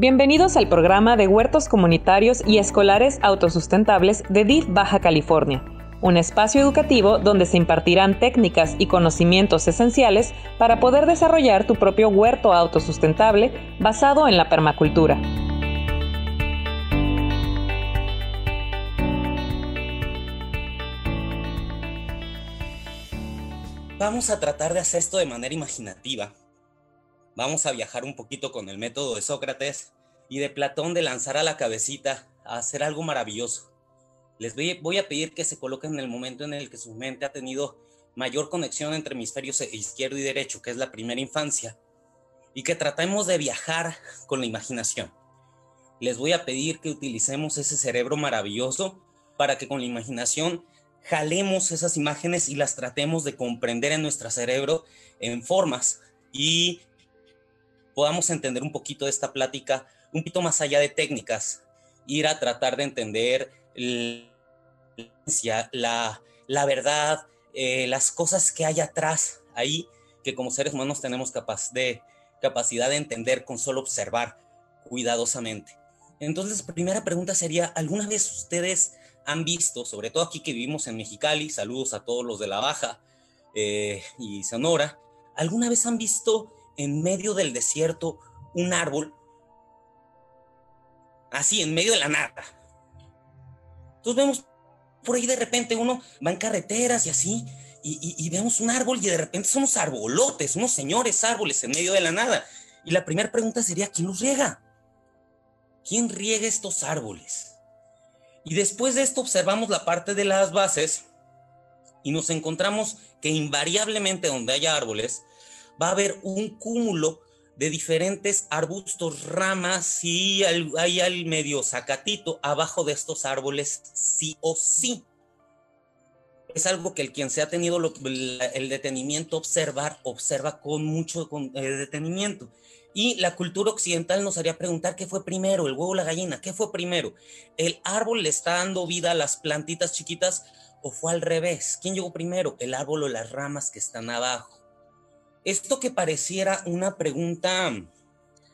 Bienvenidos al programa de huertos comunitarios y escolares autosustentables de DIF Baja California, un espacio educativo donde se impartirán técnicas y conocimientos esenciales para poder desarrollar tu propio huerto autosustentable basado en la permacultura. Vamos a tratar de hacer esto de manera imaginativa. Vamos a viajar un poquito con el método de Sócrates y de Platón de lanzar a la cabecita a hacer algo maravilloso. Les voy, a pedir que se coloquen en el momento en el que su mente ha tenido mayor conexión entre hemisferios izquierdo y derecho, que es la primera infancia, y que tratemos de viajar con la imaginación. Les voy a pedir que utilicemos ese cerebro maravilloso para que con la imaginación jalemos esas imágenes y las tratemos de comprender en nuestro cerebro en formas y podamos entender un poquito de esta plática, un poquito más allá de técnicas, ir a tratar de entender la, la verdad, eh, las cosas que hay atrás ahí, que como seres humanos tenemos capaz de, capacidad de entender con solo observar cuidadosamente. Entonces, primera pregunta sería, ¿alguna vez ustedes han visto, sobre todo aquí que vivimos en Mexicali, saludos a todos los de la Baja eh, y Sonora, ¿alguna vez han visto en medio del desierto un árbol? Así, en medio de la nada. Entonces vemos por ahí de repente uno va en carreteras y así, y, y, vemos un árbol y de repente son unos arbolotes, unos señores árboles en medio de la nada. Y la primera pregunta sería, ¿quién los riega? ¿Quién riega estos árboles? Y después de esto observamos la parte de las bases y nos encontramos que invariablemente donde haya árboles va a haber un cúmulo de diferentes arbustos, ramas y hay al medio zacatito abajo de estos árboles sí o sí. Es algo que el quien se ha tenido el detenimiento observar, observa con mucho eh, detenimiento. Y la cultura occidental nos haría preguntar qué fue primero, el huevo o la gallina, qué fue primero. ¿El árbol le está dando vida a las plantitas chiquitas o fue al revés? ¿Quién llegó primero, el árbol o las ramas que están abajo? Esto que pareciera una pregunta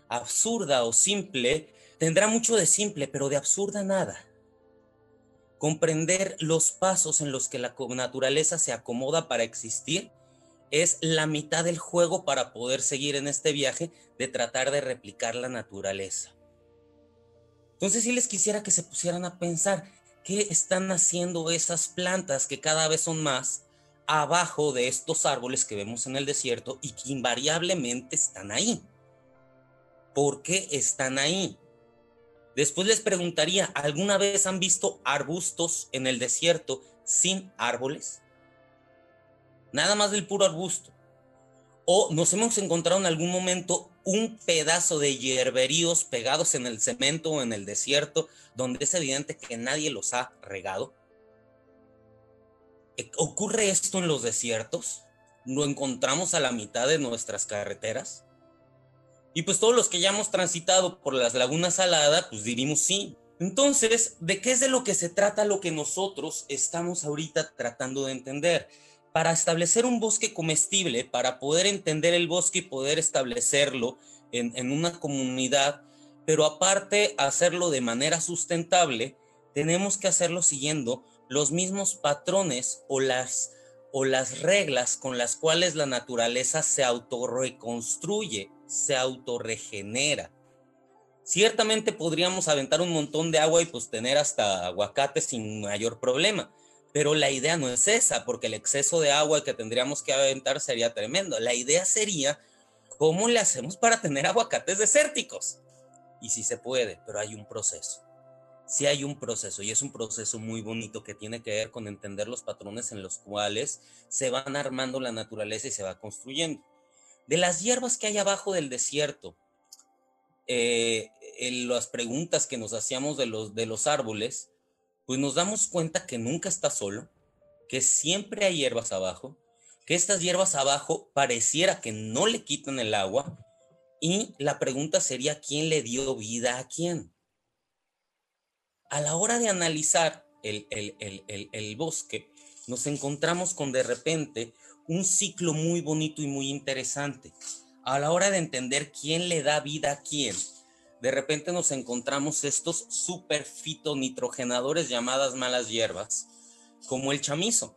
absurda o simple, tendrá mucho de simple, pero de absurda nada. Comprender los pasos en los que la naturaleza se acomoda para existir es la mitad del juego para poder seguir en este viaje de tratar de replicar la naturaleza. Entonces si les quisiera que se pusieran a pensar qué están haciendo esas plantas que cada vez son más abajo de estos árboles que vemos en el desierto y que invariablemente están ahí. ¿Por qué están ahí? Después les preguntaría, ¿alguna vez han visto arbustos en el desierto sin árboles? nada más del puro arbusto. O nos hemos encontrado en algún momento un pedazo de hierberíos pegados en el cemento o en el desierto, donde es evidente que nadie los ha regado. E, ¿Ocurre esto en los desiertos? ¿Lo encontramos a la mitad de nuestras carreteras? Y pues todos los que ya hemos transitado por las lagunas saladas, pues diríamos sí. Entonces, ¿de qué es de lo que se trata lo que nosotros estamos ahorita tratando de entender? para establecer un bosque comestible, para poder entender el bosque y poder establecerlo en, una comunidad, pero aparte hacerlo de manera sustentable, tenemos que hacerlo siguiendo los mismos patrones o las, o las reglas con las cuales la naturaleza se autorreconstruye, se autorregenera. Ciertamente podríamos aventar un montón de agua y pues tener hasta aguacate sin mayor problema, pero la idea no es esa, porque el exceso de agua que tendríamos que aventar sería tremendo. La idea sería, ¿cómo le hacemos para tener aguacates desérticos? Y sí se puede, pero hay un proceso. Sí hay un proceso y es un proceso muy bonito que tiene que ver con entender los patrones en los cuales se van armando la naturaleza y se va construyendo. De las hierbas que hay abajo del desierto, eh, en las preguntas que nos hacíamos de los, de los árboles, pues nos damos cuenta que nunca está solo, que siempre hay hierbas abajo, que estas hierbas abajo pareciera que no le quitan el agua y la pregunta sería quién le dio vida a quién. A la hora de analizar el, el bosque, nos encontramos con de repente un ciclo muy bonito y muy interesante. A la hora de entender quién le da vida a quién, de repente nos encontramos estos super fitonitrogenadores llamadas malas hierbas, como el chamizo.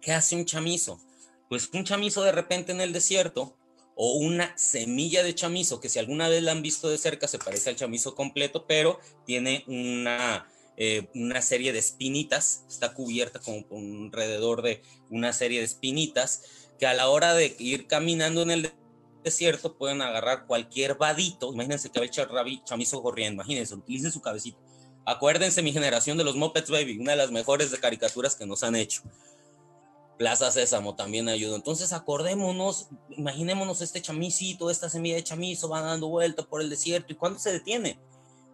¿Qué hace un chamizo? Pues un chamizo de repente en el desierto o una semilla de chamizo, que si alguna vez la han visto de cerca se parece al chamizo completo, pero tiene una, eh, una serie de espinitas, está cubierta con, alrededor de una serie de espinitas, que a la hora de ir caminando en el desierto pueden agarrar cualquier vadito, imagínense que ve el chamizo corriendo, imagínense, utilicen su cabecito. Acuérdense mi generación de los Muppets Baby, una de las mejores de caricaturas que nos han hecho. Plaza Sésamo también ayuda. Entonces acordémonos, imaginémonos este chamicito, esta semilla de chamizo va dando vuelta por el desierto. ¿Y cuándo se detiene?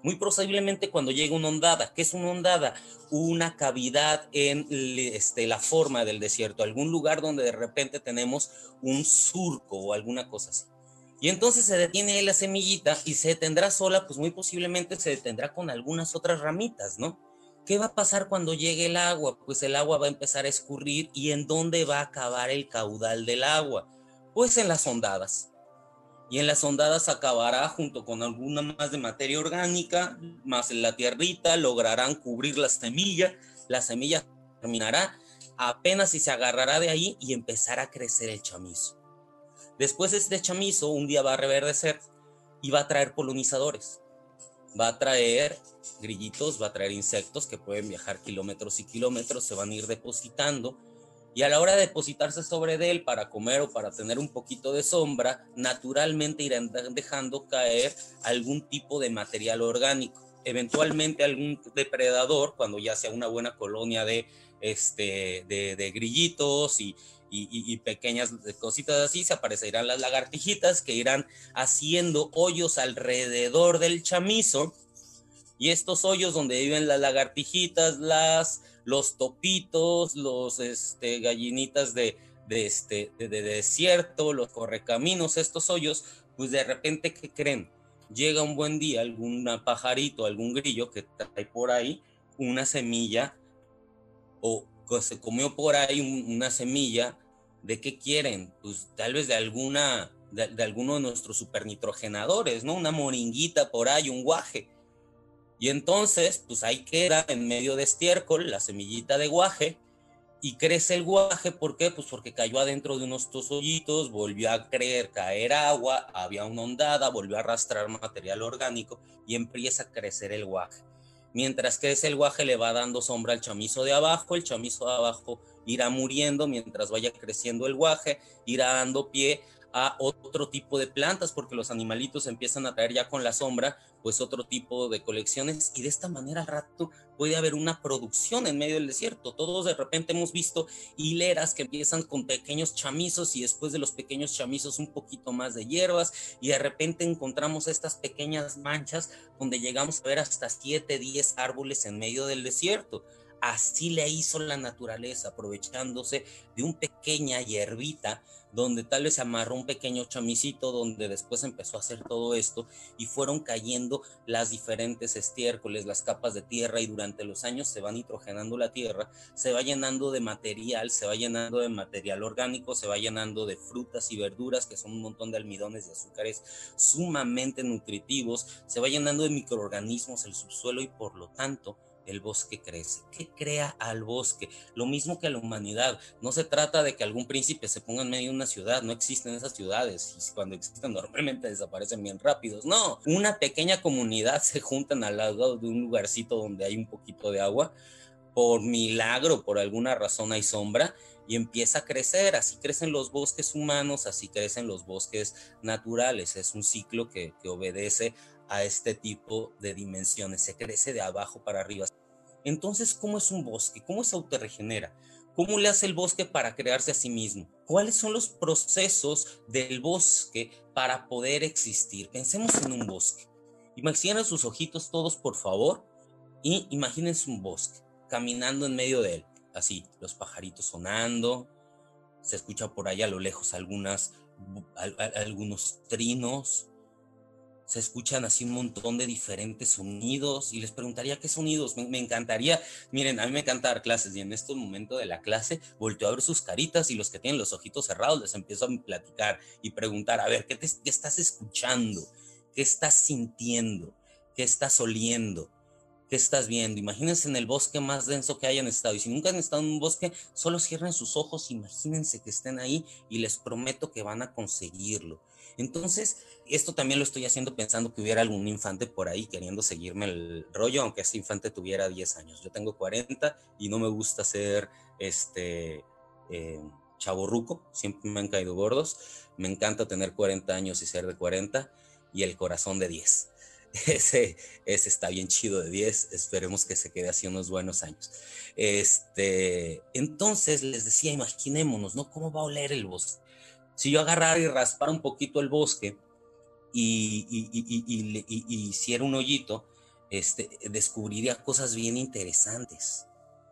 Muy posiblemente cuando llega una ondada. ¿Qué es una ondada? Una cavidad en este, la forma del desierto, algún lugar donde de repente tenemos un surco o alguna cosa así. Y entonces se detiene la semillita y se detendrá sola, pues muy posiblemente se detendrá con algunas otras ramitas, ¿no? ¿Qué va a pasar cuando llegue el agua? Pues el agua va a empezar a escurrir y ¿en dónde va a acabar el caudal del agua? Pues en las ondadas. Y en las ondadas acabará junto con alguna más de materia orgánica, más en la tierrita, lograrán cubrir la semilla, la semilla terminará apenas si se agarrará de ahí y empezará a crecer el chamizo. Después este chamizo un día va a reverdecer y va a traer polinizadores va a traer grillitos, va a traer insectos que pueden viajar kilómetros y kilómetros, se van a ir depositando y a la hora de depositarse sobre él para comer o para tener un poquito de sombra, naturalmente irán dejando caer algún tipo de material orgánico. Eventualmente algún depredador, cuando ya sea una buena colonia de, este, de, grillitos y, y, pequeñas cositas así, se aparecerán las lagartijitas que irán haciendo hoyos alrededor del chamizo. Y estos hoyos donde viven las lagartijitas, las, los topitos, los este, gallinitas de, de, este, de, desierto, los correcaminos, estos hoyos, pues de repente, ¿qué creen? Llega un buen día algún pajarito, algún grillo que trae por ahí una semilla o se comió por ahí una semilla ¿De qué quieren? Pues tal vez de alguna, de, alguno de nuestros supernitrogenadores, ¿no? Una moringuita por ahí, un guaje. Y entonces, pues ahí queda en medio de estiércol la semillita de guaje y crece el guaje. ¿Por qué? Pues porque cayó adentro de unos hoyitos, volvió a creer, caer agua, había una ondada, volvió a arrastrar material orgánico y empieza a crecer el guaje. Mientras crece el guaje le va dando sombra al chamizo de abajo, el chamizo de abajo irá muriendo mientras vaya creciendo el guaje, irá dando pie a otro tipo de plantas porque los animalitos empiezan a traer ya con la sombra pues otro tipo de colecciones y de esta manera al rato puede haber una producción en medio del desierto. Todos de repente hemos visto hileras que empiezan con pequeños chamizos y después de los pequeños chamizos un poquito más de hierbas y de repente encontramos estas pequeñas manchas donde llegamos a ver hasta 7, 10 árboles en medio del desierto. Así le hizo la naturaleza, aprovechándose de un pequeña hierbita donde tal vez se amarró un pequeño chamicito, donde después empezó a hacer todo esto y fueron cayendo las diferentes estiércoles, las capas de tierra y durante los años se va nitrogenando la tierra, se va llenando de material, se va llenando de material orgánico, se va llenando de frutas y verduras que son un montón de almidones y azúcares sumamente nutritivos, se va llenando de microorganismos el subsuelo y por lo tanto el bosque crece. ¿Qué crea al bosque? Lo mismo que a la humanidad. No se trata de que algún príncipe se ponga en medio de una ciudad. No existen esas ciudades. Y cuando existen normalmente desaparecen bien rápidos. No, una pequeña comunidad se juntan al lado de un lugarcito donde hay un poquito de agua. Por milagro, por alguna razón hay sombra y empieza a crecer. Así crecen los bosques humanos, así crecen los bosques naturales. Es un ciclo que, que obedece a este tipo de dimensiones, se crece de abajo para arriba. Entonces, ¿cómo es un bosque? ¿Cómo se autorregenera? ¿Cómo le hace el bosque para crearse a sí mismo? ¿Cuáles son los procesos del bosque para poder existir? Pensemos en un bosque. Imaginen sus ojitos todos, por favor, y imagínense un bosque, caminando en medio de él. Así, los pajaritos sonando, se escucha por allá a lo lejos algunas, algunos trinos, se escuchan así un montón de diferentes sonidos y les preguntaría qué sonidos. Me, encantaría, miren, a mí me encanta dar clases y en este momento de la clase volteo a ver sus caritas y los que tienen los ojitos cerrados les empiezo a platicar y preguntar, a ver, ¿qué, te, estás escuchando? qué estás sintiendo, qué estás oliendo, qué estás viendo. Imagínense en el bosque más denso que hayan estado. Y si nunca han estado en un bosque, solo cierren sus ojos, imagínense que estén ahí y les prometo que van a conseguirlo. Entonces, esto también lo estoy haciendo pensando que hubiera algún infante por ahí queriendo seguirme el rollo, aunque ese infante tuviera 10 años. Yo tengo 40 y no me gusta ser este eh, chaborruco, siempre me han caído gordos. Me encanta tener 40 años y ser de 40 y el corazón de 10. Ese, ese está bien chido de 10, esperemos que se quede así unos buenos años. Este, entonces les decía, imaginémonos, ¿no? ¿Cómo va a oler el bosque? Si yo agarrara y raspara un poquito el bosque y, y, hiciera un hoyito, este, descubriría cosas bien interesantes,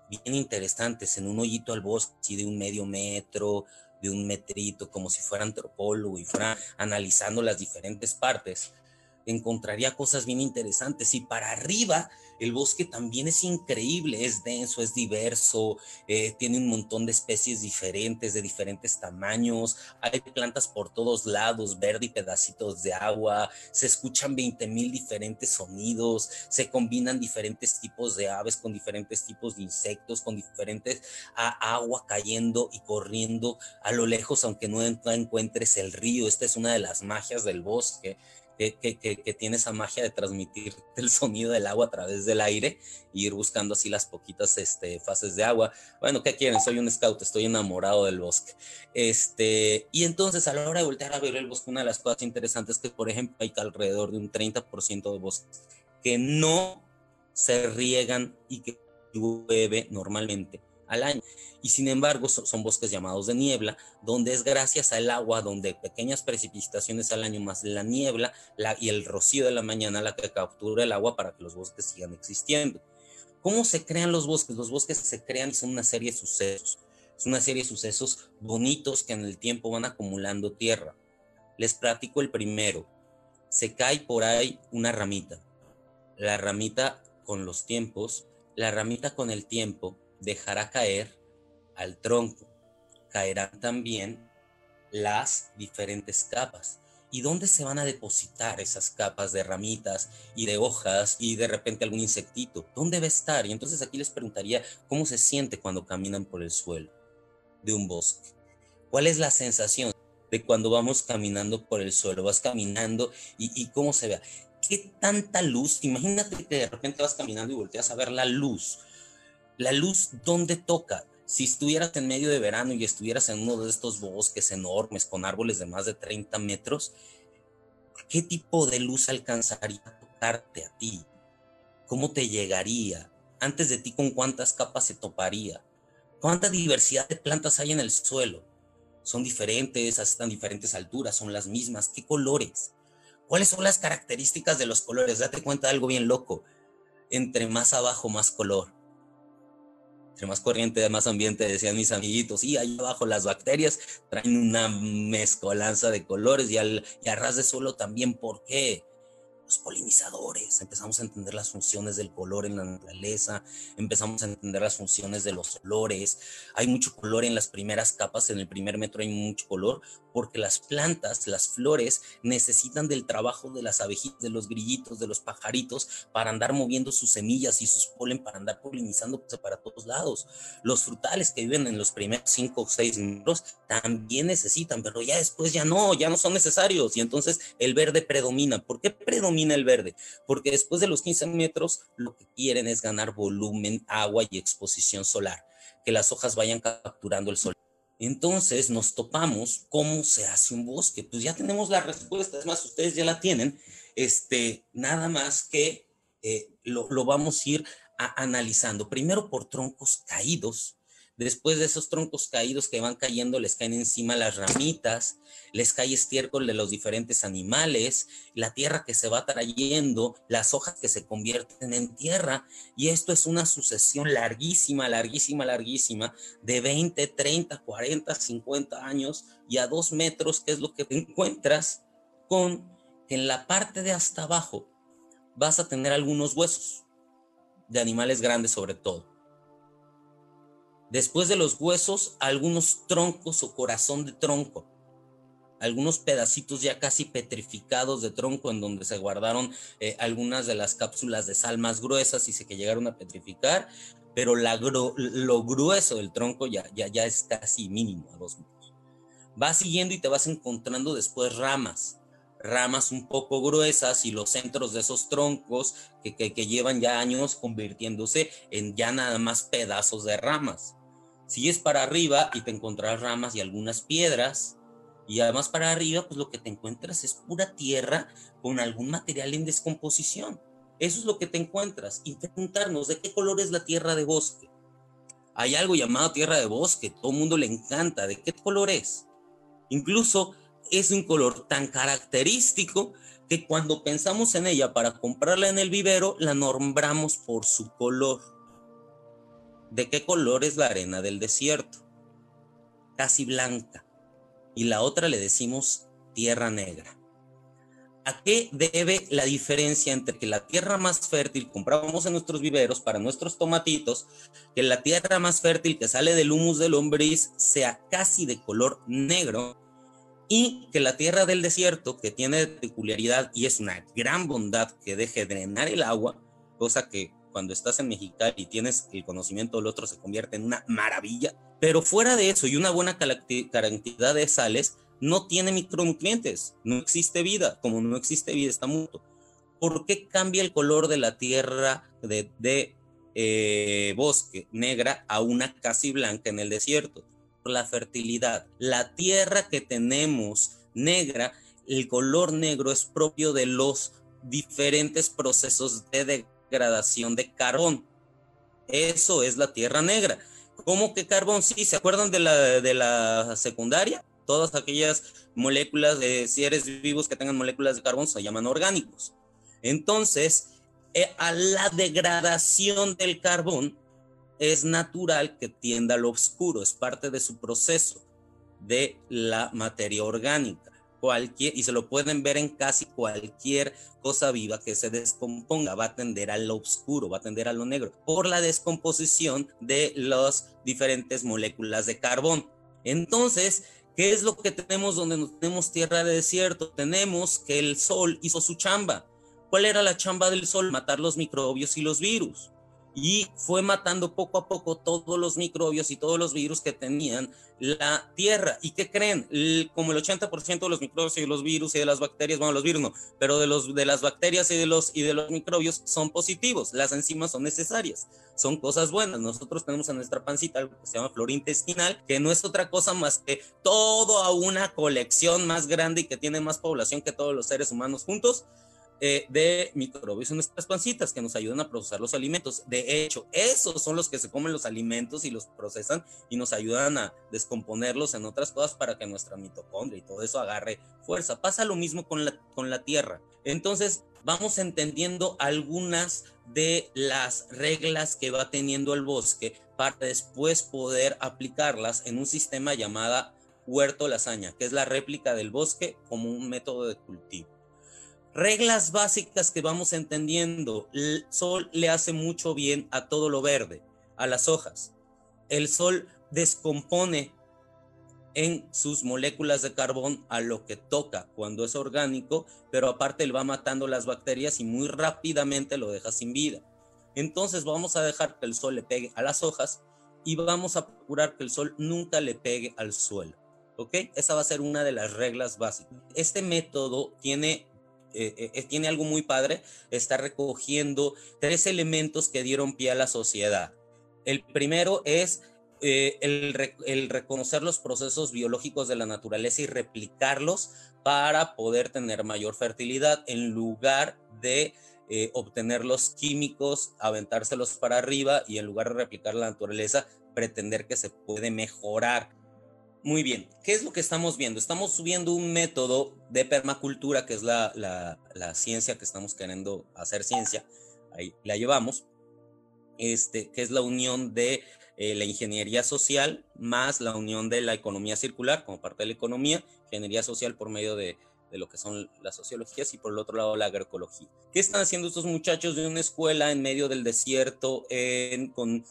bien interesantes en un hoyito al bosque de un medio metro, de un metrito, como si fuera antropólogo y fuera analizando las diferentes partes encontraría cosas bien interesantes. Y para arriba, el bosque también es increíble, es denso, es diverso, eh, tiene un montón de especies diferentes, de diferentes tamaños, hay plantas por todos lados, verde y pedacitos de agua, se escuchan 20 mil diferentes sonidos, se combinan diferentes tipos de aves con diferentes tipos de insectos, con diferentes agua cayendo y corriendo a lo lejos, aunque no encuentres el río. Esta es una de las magias del bosque que, tiene esa magia de transmitir el sonido del agua a través del aire e ir buscando así las poquitas este, fases de agua. Bueno, ¿qué quieren? Soy un scout, estoy enamorado del bosque. Este, y entonces a la hora de voltear a ver el bosque, una de las cosas interesantes es que, por ejemplo, hay alrededor de un 30% de bosques que no se riegan y que llueve normalmente al año. Y sin embargo, son, bosques llamados de niebla, donde es gracias al agua, donde pequeñas precipitaciones al año más la niebla y el rocío de la mañana la que captura el agua para que los bosques sigan existiendo. ¿Cómo se crean los bosques? Los bosques se crean y son una serie de sucesos. Es una serie de sucesos bonitos que en el tiempo van acumulando tierra. Les platico el primero. Se cae por ahí una ramita. La ramita con los tiempos, la ramita con el tiempo dejará caer al tronco. Caerán también las diferentes capas. ¿Y dónde se van a depositar esas capas de ramitas y de hojas y de repente algún insectito? ¿Dónde va a estar? Y entonces aquí les preguntaría cómo se siente cuando caminan por el suelo de un bosque. ¿Cuál es la sensación de cuando vamos caminando por el suelo? Vas caminando y, y cómo se ve. ¿Qué tanta luz? Imagínate que de repente vas caminando y volteas a ver la luz la luz, ¿dónde toca? Si estuvieras en medio de verano y estuvieras en uno de estos bosques enormes con árboles de más de 30 metros, ¿qué tipo de luz alcanzaría a tocarte a ti? ¿Cómo te llegaría? Antes de ti, ¿con cuántas capas se toparía? ¿Cuánta diversidad de plantas hay en el suelo? Son diferentes, están diferentes alturas, son las mismas. ¿Qué colores? ¿Cuáles son las características de los colores? Date cuenta de algo bien loco. Entre más abajo, más color entre más corriente, más ambiente, decían mis amiguitos. Y ahí abajo las bacterias traen una mezcolanza de colores y, al, y a ras de suelo también. ¿Por qué? polinizadores, empezamos a entender las funciones del color en la naturaleza, empezamos a entender las funciones de los olores. Hay mucho color en las primeras capas, en el primer metro hay mucho color, porque las plantas, las flores, necesitan del trabajo de las abejitas, de los grillitos, de los pajaritos, para andar moviendo sus semillas y sus polen, para andar polinizando para todos lados. Los frutales que viven en los primeros cinco o seis metros también necesitan, pero ya después ya no, ya no son necesarios. Y entonces el verde predomina. ¿Por qué predomina? el verde, porque después de los 15 metros lo que quieren es ganar volumen, agua y exposición solar, que las hojas vayan capturando el sol. Entonces nos topamos cómo se hace un bosque. Pues ya tenemos la respuesta, es más, ustedes ya la tienen. Este, nada más que eh, lo, lo, vamos a ir analizando. Primero por troncos caídos, Después de esos troncos caídos que van cayendo, les caen encima las ramitas, les cae estiércol de los diferentes animales, la tierra que se va trayendo, las hojas que se convierten en tierra. Y esto es una sucesión larguísima, larguísima, larguísima, de 20, 30, 40, 50 años y a dos metros, que es lo que encuentras con que en la parte de hasta abajo vas a tener algunos huesos de animales grandes sobre todo Después de los huesos, algunos troncos o corazón de tronco. algunos pedacitos ya casi petrificados de tronco en donde se guardaron eh, algunas de las cápsulas de sal más gruesas y se que llegaron a petrificar, pero lo grueso del tronco ya, es casi mínimo a dos metros. Vas siguiendo y te vas encontrando después ramas, ramas un poco gruesas y los centros de esos troncos que, llevan ya años convirtiéndose en ya nada más pedazos de ramas. Sigues para arriba y te encontrarás ramas y algunas piedras. Y además para arriba, pues lo que te encuentras es pura tierra con algún material en descomposición. Eso es lo que te encuentras. Y preguntarnos de qué color es la tierra de bosque. Hay algo llamado tierra de bosque, todo el mundo le encanta. ¿De qué color es? Incluso es un color tan característico que cuando pensamos en ella para comprarla en el vivero, la nombramos por su color. ¿De qué color es la arena del desierto? Casi blanca. Y la otra le decimos tierra negra. ¿A qué debe la diferencia entre que la tierra más fértil compramos en nuestros viveros para nuestros tomatitos, que la tierra más fértil que sale del humus del lombriz sea casi de color negro y que la tierra del desierto, que tiene peculiaridad y es una gran bondad que deje drenar el agua, cosa que cuando estás en Mexicali y tienes el conocimiento del otro se convierte en una maravilla, pero fuera de eso y una buena cantidad de sales, no tiene micronutrientes, no existe vida, como no existe vida está muerto. ¿Por qué cambia el color de la tierra de, eh, bosque negra a una casi blanca en el desierto? la fertilidad. La tierra que tenemos negra, el color negro es propio de los diferentes procesos de degradación de carbón. Eso es la tierra negra. ¿Cómo que carbón? Sí, ¿se acuerdan de la, de la secundaria? Todas aquellas moléculas de seres vivos que tengan moléculas de carbón se llaman orgánicos. Entonces, eh, a la degradación del carbón es natural que tienda al oscuro, es parte de su proceso de la materia orgánica. Y se lo pueden ver en casi cualquier cosa viva que se descomponga, va a tender a lo oscuro, va a tender a lo negro, por la descomposición de las diferentes moléculas de carbón. Entonces, ¿qué es lo que tenemos donde no tenemos tierra de desierto? Tenemos que el sol hizo su chamba. ¿Cuál era la chamba del sol? Matar los microbios y los virus y fue matando poco a poco todos los microbios y todos los virus que tenían la tierra. ¿Y qué creen? como el 80% de los microbios y los virus y de las bacterias, bueno, los virus no, pero de, los, de las bacterias y de, los, y de los microbios son positivos. Las enzimas son necesarias, son cosas buenas. Nosotros tenemos en nuestra pancita algo que se llama flora intestinal, que no es otra cosa más que todo a una colección más grande y que tiene más población que todos los seres humanos juntos eh, de microbios en nuestras pancitas que nos ayudan a procesar los alimentos. De hecho, esos son los que se comen los alimentos y los procesan y nos ayudan a descomponerlos en otras cosas para que nuestra mitocondria y todo eso agarre fuerza. Pasa lo mismo con la, con la tierra. Entonces, vamos entendiendo algunas de las reglas que va teniendo el bosque para después poder aplicarlas en un sistema llamado huerto lasaña, que es la réplica del bosque como un método de cultivo reglas básicas que vamos entendiendo. El sol le hace mucho bien a todo lo verde, a las hojas. El sol descompone en sus moléculas de carbón a lo que toca cuando es orgánico, pero aparte él va matando las bacterias y muy rápidamente lo deja sin vida. Entonces vamos a dejar que el sol le pegue a las hojas y vamos a procurar que el sol nunca le pegue al suelo. ¿Ok? Esa va a ser una de las reglas básicas. Este método tiene eh, eh, eh, tiene algo muy padre, está recogiendo tres elementos que dieron pie a la sociedad. El primero es el, reconocer los procesos biológicos de la naturaleza y replicarlos para poder tener mayor fertilidad en lugar de obtener los químicos, aventárselos para arriba y en lugar de replicar la naturaleza, pretender que se puede mejorar muy bien, ¿qué es lo que estamos viendo? Estamos subiendo un método de permacultura, que es la, ciencia que estamos queriendo hacer ciencia, ahí la llevamos, este, que es la unión de eh, la ingeniería social más la unión de la economía circular como parte de la economía, ingeniería social por medio de, lo que son las sociologías y por el otro lado la agroecología. ¿Qué están haciendo estos muchachos de una escuela en medio del desierto con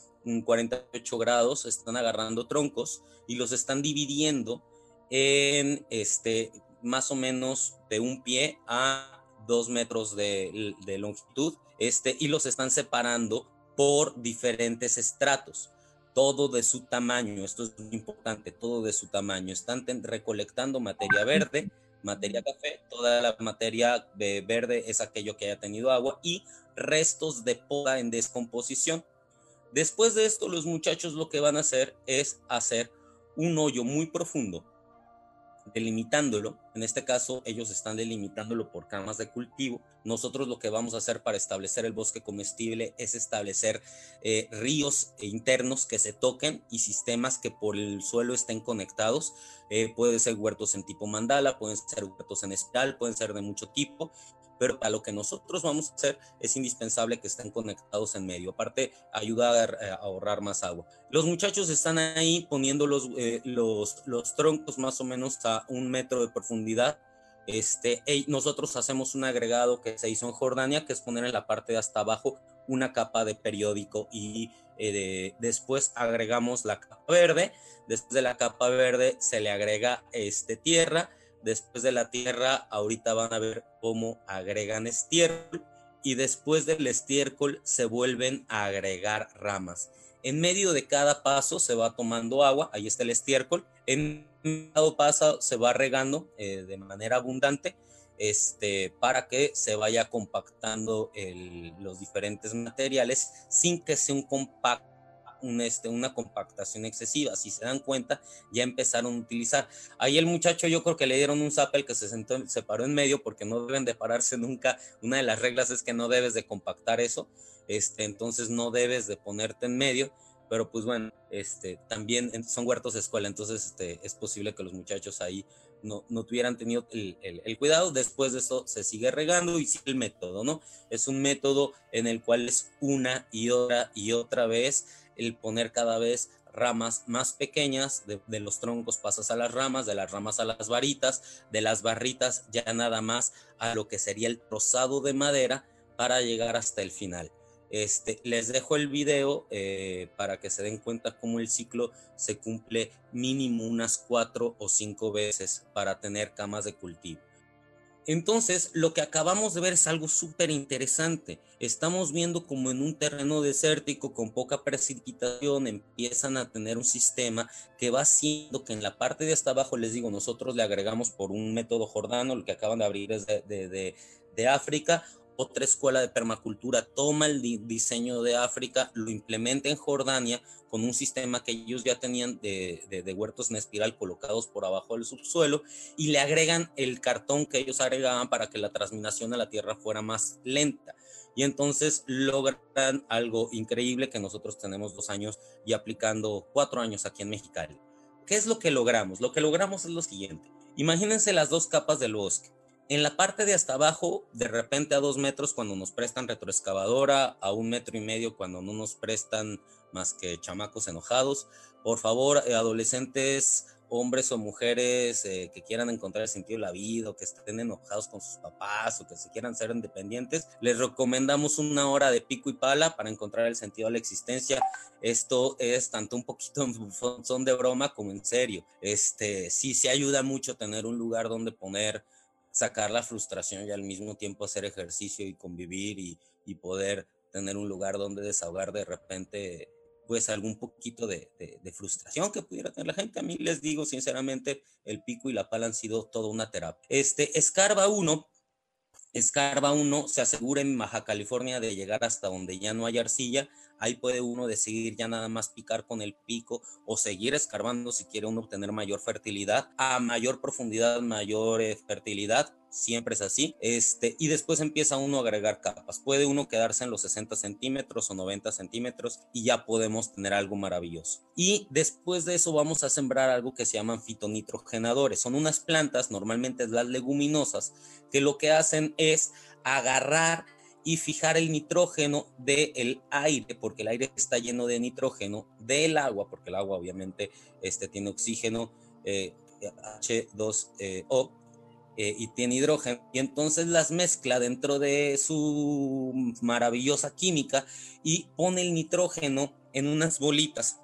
48 grados, están agarrando troncos y los están dividiendo en este, más o menos de un pie a dos metros de, longitud, este, y los están separando por diferentes estratos, todo de su tamaño, esto es muy importante, todo de su tamaño. Están recolectando materia verde, materia café, toda la materia verde es aquello que haya tenido agua y restos de poda en descomposición. Después de esto, los muchachos lo que van a hacer es hacer un hoyo muy profundo delimitándolo. En este caso, ellos están delimitándolo por camas de cultivo. Nosotros lo que vamos a hacer para establecer el bosque comestible es establecer eh, ríos internos que se toquen y sistemas que por el suelo estén conectados. Eh, pueden ser huertos en tipo mandala, pueden ser huertos en espiral, pueden ser de mucho tipo pero para lo que nosotros vamos a hacer es indispensable que estén conectados en medio. Aparte, ayuda a, ahorrar más agua. Los muchachos están ahí poniendo los, eh, los, los troncos más o menos a un metro de profundidad. Este, nosotros hacemos un agregado que se hizo en Jordania, que es poner en la parte de hasta abajo una capa de periódico y eh, después agregamos la capa verde. Después de la capa verde se le agrega este, tierra Después de la tierra, ahorita van a ver cómo agregan estiércol y después del estiércol se vuelven a agregar ramas. En medio de cada paso se va tomando agua, ahí está el estiércol. En cada paso se va regando eh, de manera abundante este, para que se vaya compactando los diferentes materiales sin que sea un compacto este, una compactación excesiva. Si se dan cuenta, ya empezaron a utilizar. Ahí el muchacho yo creo que le dieron un zapel que se, sentó, se paró en medio porque no deben de pararse nunca. Una de las reglas es que no debes de compactar eso. Este, entonces no debes de ponerte en medio. Pero pues bueno, este, también son huertos de escuela, entonces este, es posible que los muchachos ahí no, no tuvieran tenido el, el, cuidado. Después de eso se sigue regando y sigue el método, ¿no? Es un método en el cual es una y otra y otra vez el poner cada vez ramas más pequeñas, de, los troncos pasas a las ramas, de las ramas a las varitas, de las barritas ya nada más a lo que sería el trozado de madera para llegar hasta el final. Este, les dejo el video eh, para que se den cuenta cómo el ciclo se cumple mínimo unas cuatro o cinco veces para tener camas de cultivo. Entonces, lo que acabamos de ver es algo súper interesante. Estamos viendo como en un terreno desértico con poca precipitación empiezan a tener un sistema que va haciendo que en la parte de hasta abajo, les digo, nosotros le agregamos por un método jordano, lo que acaban de abrir es de, de, de África, otra escuela de permacultura toma el diseño de África, lo implementa en Jordania con un sistema que ellos ya tenían de, huertos en espiral colocados por abajo del subsuelo y le agregan el cartón que ellos agregaban para que la transminación a la tierra fuera más lenta. Y entonces logran algo increíble que nosotros tenemos dos años y aplicando cuatro años aquí en Mexicali. ¿Qué es lo que logramos? Lo que logramos es lo siguiente. Imagínense las dos capas del bosque en la parte de hasta abajo, de repente a dos metros cuando nos prestan retroexcavadora, a un metro y medio cuando no nos prestan más que chamacos enojados. Por favor, eh, adolescentes, hombres o mujeres eh, que quieran encontrar el sentido de la vida o que estén enojados con sus papás o que se quieran ser independientes, les recomendamos una hora de pico y pala para encontrar el sentido de la existencia. Esto es tanto un poquito en son de broma como en serio. Este, sí se ayuda mucho tener un lugar donde poner sacar la frustración y al mismo tiempo hacer ejercicio y convivir y, poder tener un lugar donde desahogar de repente pues algún poquito de, frustración que pudiera tener la gente. A mí les digo sinceramente, el pico y la pala han sido toda una terapia. Este, Escarba 1, Escarba 1 se asegura en Baja California de llegar hasta donde ya no hay arcilla Ahí puede uno decidir ya nada más picar con el pico o seguir escarbando si quiere uno obtener mayor fertilidad. A mayor profundidad, mayor eh, fertilidad. Siempre es así. Este, y después empieza uno a agregar capas. Puede uno quedarse en los 60 centímetros o 90 centímetros y ya podemos tener algo maravilloso. Y después de eso vamos a sembrar algo que se llaman fitonitrogenadores. Son unas plantas, normalmente las leguminosas, que lo que hacen es agarrar y fijar el nitrógeno del aire, porque el aire está lleno de nitrógeno, del agua, porque el agua obviamente este, tiene oxígeno H2O eh, eh, y tiene hidrógeno, y entonces las mezcla dentro de su maravillosa química y pone el nitrógeno en unas bolitas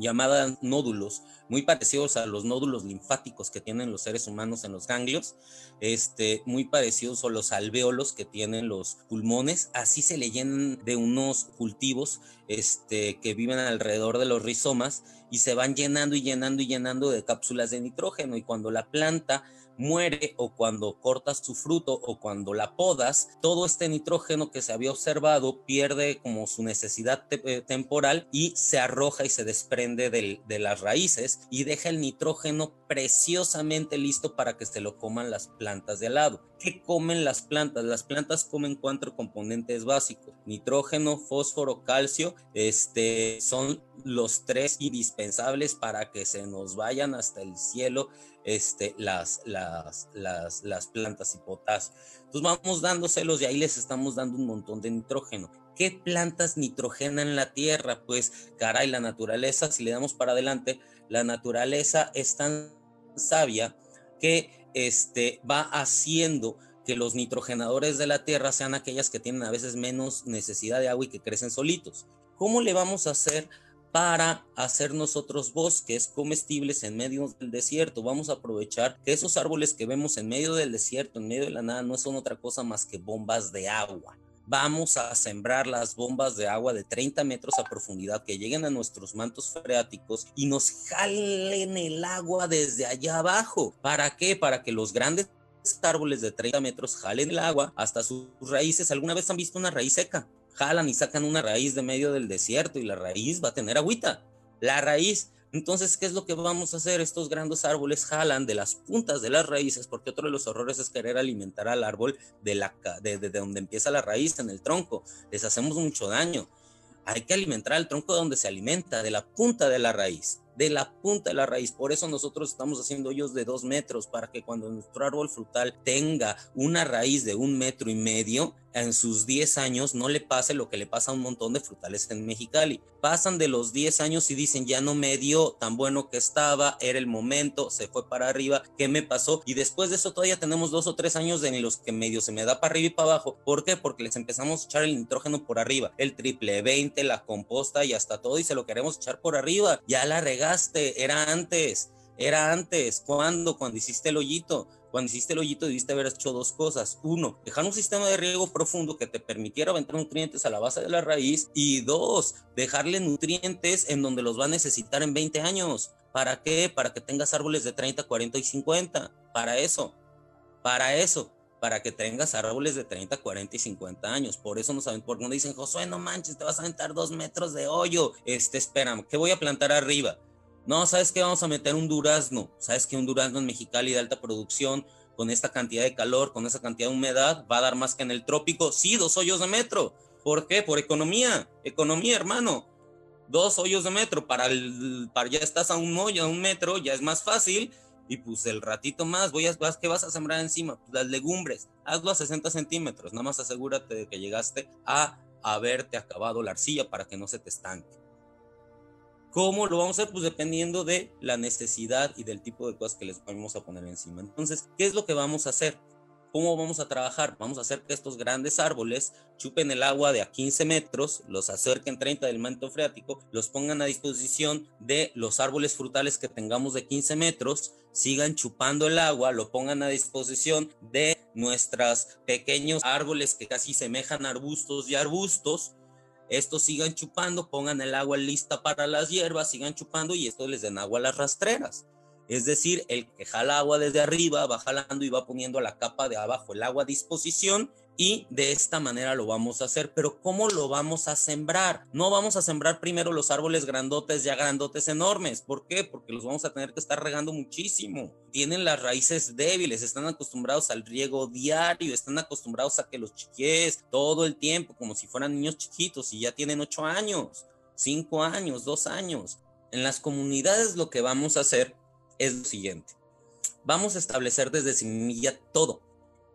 llamadas nódulos, muy parecidos a los nódulos linfáticos que tienen los seres humanos en los ganglios, este, muy parecidos a los alvéolos que tienen los pulmones, así se le llenan de unos cultivos este, que viven alrededor de los rizomas y se van llenando y llenando y llenando de cápsulas de nitrógeno y cuando la planta muere o cuando cortas su fruto o cuando la podas, todo este nitrógeno que se había observado pierde como su necesidad eh, temporal y se arroja y se desprende de las raíces y deja el nitrógeno preciosamente listo para que se lo coman las plantas de al lado. ¿Qué comen las plantas? Las plantas comen cuatro componentes básicos: nitrógeno, fósforo, calcio. Este son los tres indispensables para que se nos vayan hasta el cielo este, las, las, las, las plantas y potasio. Entonces vamos dándoselos y ahí les estamos dando un montón de nitrógeno. ¿Qué plantas nitrogenan la tierra? Pues, caray, la naturaleza, si le damos para adelante, la naturaleza es tan sabia que este, va haciendo que los nitrogenadores de la tierra sean aquellas que tienen a veces menos necesidad de agua y que crecen solitos. ¿Cómo le vamos a hacer para hacer nosotros bosques comestibles en medio del desierto. Vamos a aprovechar que esos árboles que vemos en medio del desierto, en medio de la nada, no son otra cosa más que bombas de agua. Vamos a sembrar las bombas de agua de 30 metros a profundidad que lleguen a nuestros mantos freáticos y nos jalen el agua desde allá abajo. ¿Para qué? Para que los grandes árboles de 30 metros jalen el agua hasta sus raíces. ¿Alguna vez han visto una raíz seca? Jalan y sacan una raíz de medio del desierto y la raíz va a tener agüita. La raíz. Entonces, ¿qué es lo que vamos a hacer? Estos grandes árboles jalan de las puntas de las raíces, porque otro de los horrores es querer alimentar al árbol de, la, de, de donde empieza la raíz, en el tronco. Les hacemos mucho daño. Hay que alimentar al tronco donde se alimenta, de la punta de la raíz de la punta de la raíz. Por eso nosotros estamos haciendo hoyos de dos metros para que cuando nuestro árbol frutal tenga una raíz de un metro y medio, en sus 10 años no le pase lo que le pasa a un montón de frutales en Mexicali. Pasan de los 10 años y dicen, ya no me dio tan bueno que estaba, era el momento, se fue para arriba, ¿qué me pasó? Y después de eso todavía tenemos dos o tres años de los que medio se me da para arriba y para abajo. ¿Por qué? Porque les empezamos a echar el nitrógeno por arriba, el triple 20, la composta y hasta todo y se lo queremos echar por arriba. Ya la era antes. Era antes, ¿cuándo? Cuando hiciste el hoyito. Cuando hiciste el hoyito debiste haber hecho dos cosas. Uno, dejar un sistema de riego profundo que te permitiera aventar nutrientes a la base de la raíz. Y dos, dejarle nutrientes en donde los va a necesitar en 20 años. ¿Para qué? Para que tengas árboles de 30, 40 y 50. Para eso. Para eso. Para que tengas árboles de 30, 40 y 50 años. Por eso no saben, por no dicen, Josué, no manches, te vas a aventar dos metros de hoyo. Este, espérame, ¿qué voy a plantar arriba? No, ¿sabes qué? Vamos a meter un durazno. ¿Sabes que un durazno en Mexicali de alta producción, con esta cantidad de calor, con esa cantidad de humedad, va a dar más que en el trópico? Sí, dos hoyos de metro. ¿Por qué? Por economía. Economía, hermano. Dos hoyos de metro. Para, el, para ya estás a un hoyo, a un metro, ya es más fácil. Y pues el ratito más, voy a, ¿qué vas a sembrar encima? Pues las legumbres. Hazlo a 60 centímetros. Nada más asegúrate de que llegaste a haberte acabado la arcilla para que no se te estanque. ¿Cómo lo vamos a hacer? Pues dependiendo de la necesidad y del tipo de cosas que les vamos a poner encima. Entonces, ¿qué es lo que vamos a hacer? ¿Cómo vamos a trabajar? Vamos a hacer que estos grandes árboles chupen el agua de a 15 metros, los acerquen 30 del manto freático, los pongan a disposición de los árboles frutales que tengamos de 15 metros, sigan chupando el agua, lo pongan a disposición de nuestros pequeños árboles que casi semejan arbustos y arbustos, estos sigan chupando, pongan el agua lista para las hierbas, sigan chupando y esto les den agua a las rastreras. Es decir, el que jala agua desde arriba va jalando y va poniendo la capa de abajo el agua a disposición y de esta manera lo vamos a hacer. Pero ¿cómo lo vamos a sembrar? No vamos a sembrar primero los árboles grandotes, ya grandotes enormes. ¿Por qué? Porque los vamos a tener que estar regando muchísimo. Tienen las raíces débiles, están acostumbrados al riego diario, están acostumbrados a que los chiquies todo el tiempo, como si fueran niños chiquitos y ya tienen ocho años, cinco años, dos años. En las comunidades lo que vamos a hacer es lo siguiente. Vamos a establecer desde semilla todo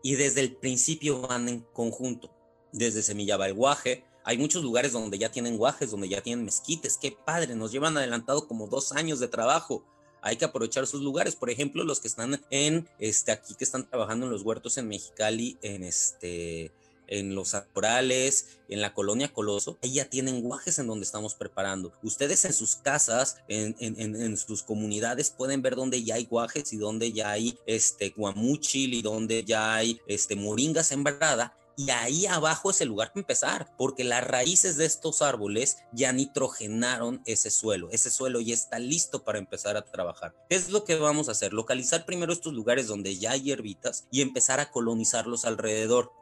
y desde el principio van en conjunto. Desde Semilla va el guaje. Hay muchos lugares donde ya tienen guajes, donde ya tienen mezquites. Qué padre, nos llevan adelantado como dos años de trabajo. Hay que aprovechar sus lugares. Por ejemplo, los que están en este aquí que están trabajando en los huertos en Mexicali, en este en los Acorales, en la colonia Coloso, ahí ya tienen guajes en donde estamos preparando. Ustedes en sus casas, en, en, sus comunidades, pueden ver dónde ya hay guajes y dónde ya hay este guamuchil y dónde ya hay este moringa sembrada. Y ahí abajo es el lugar para empezar, porque las raíces de estos árboles ya nitrogenaron ese suelo. Ese suelo ya está listo para empezar a trabajar. ¿Qué es lo que vamos a hacer? Localizar primero estos lugares donde ya hay hierbitas y empezar a colonizarlos alrededor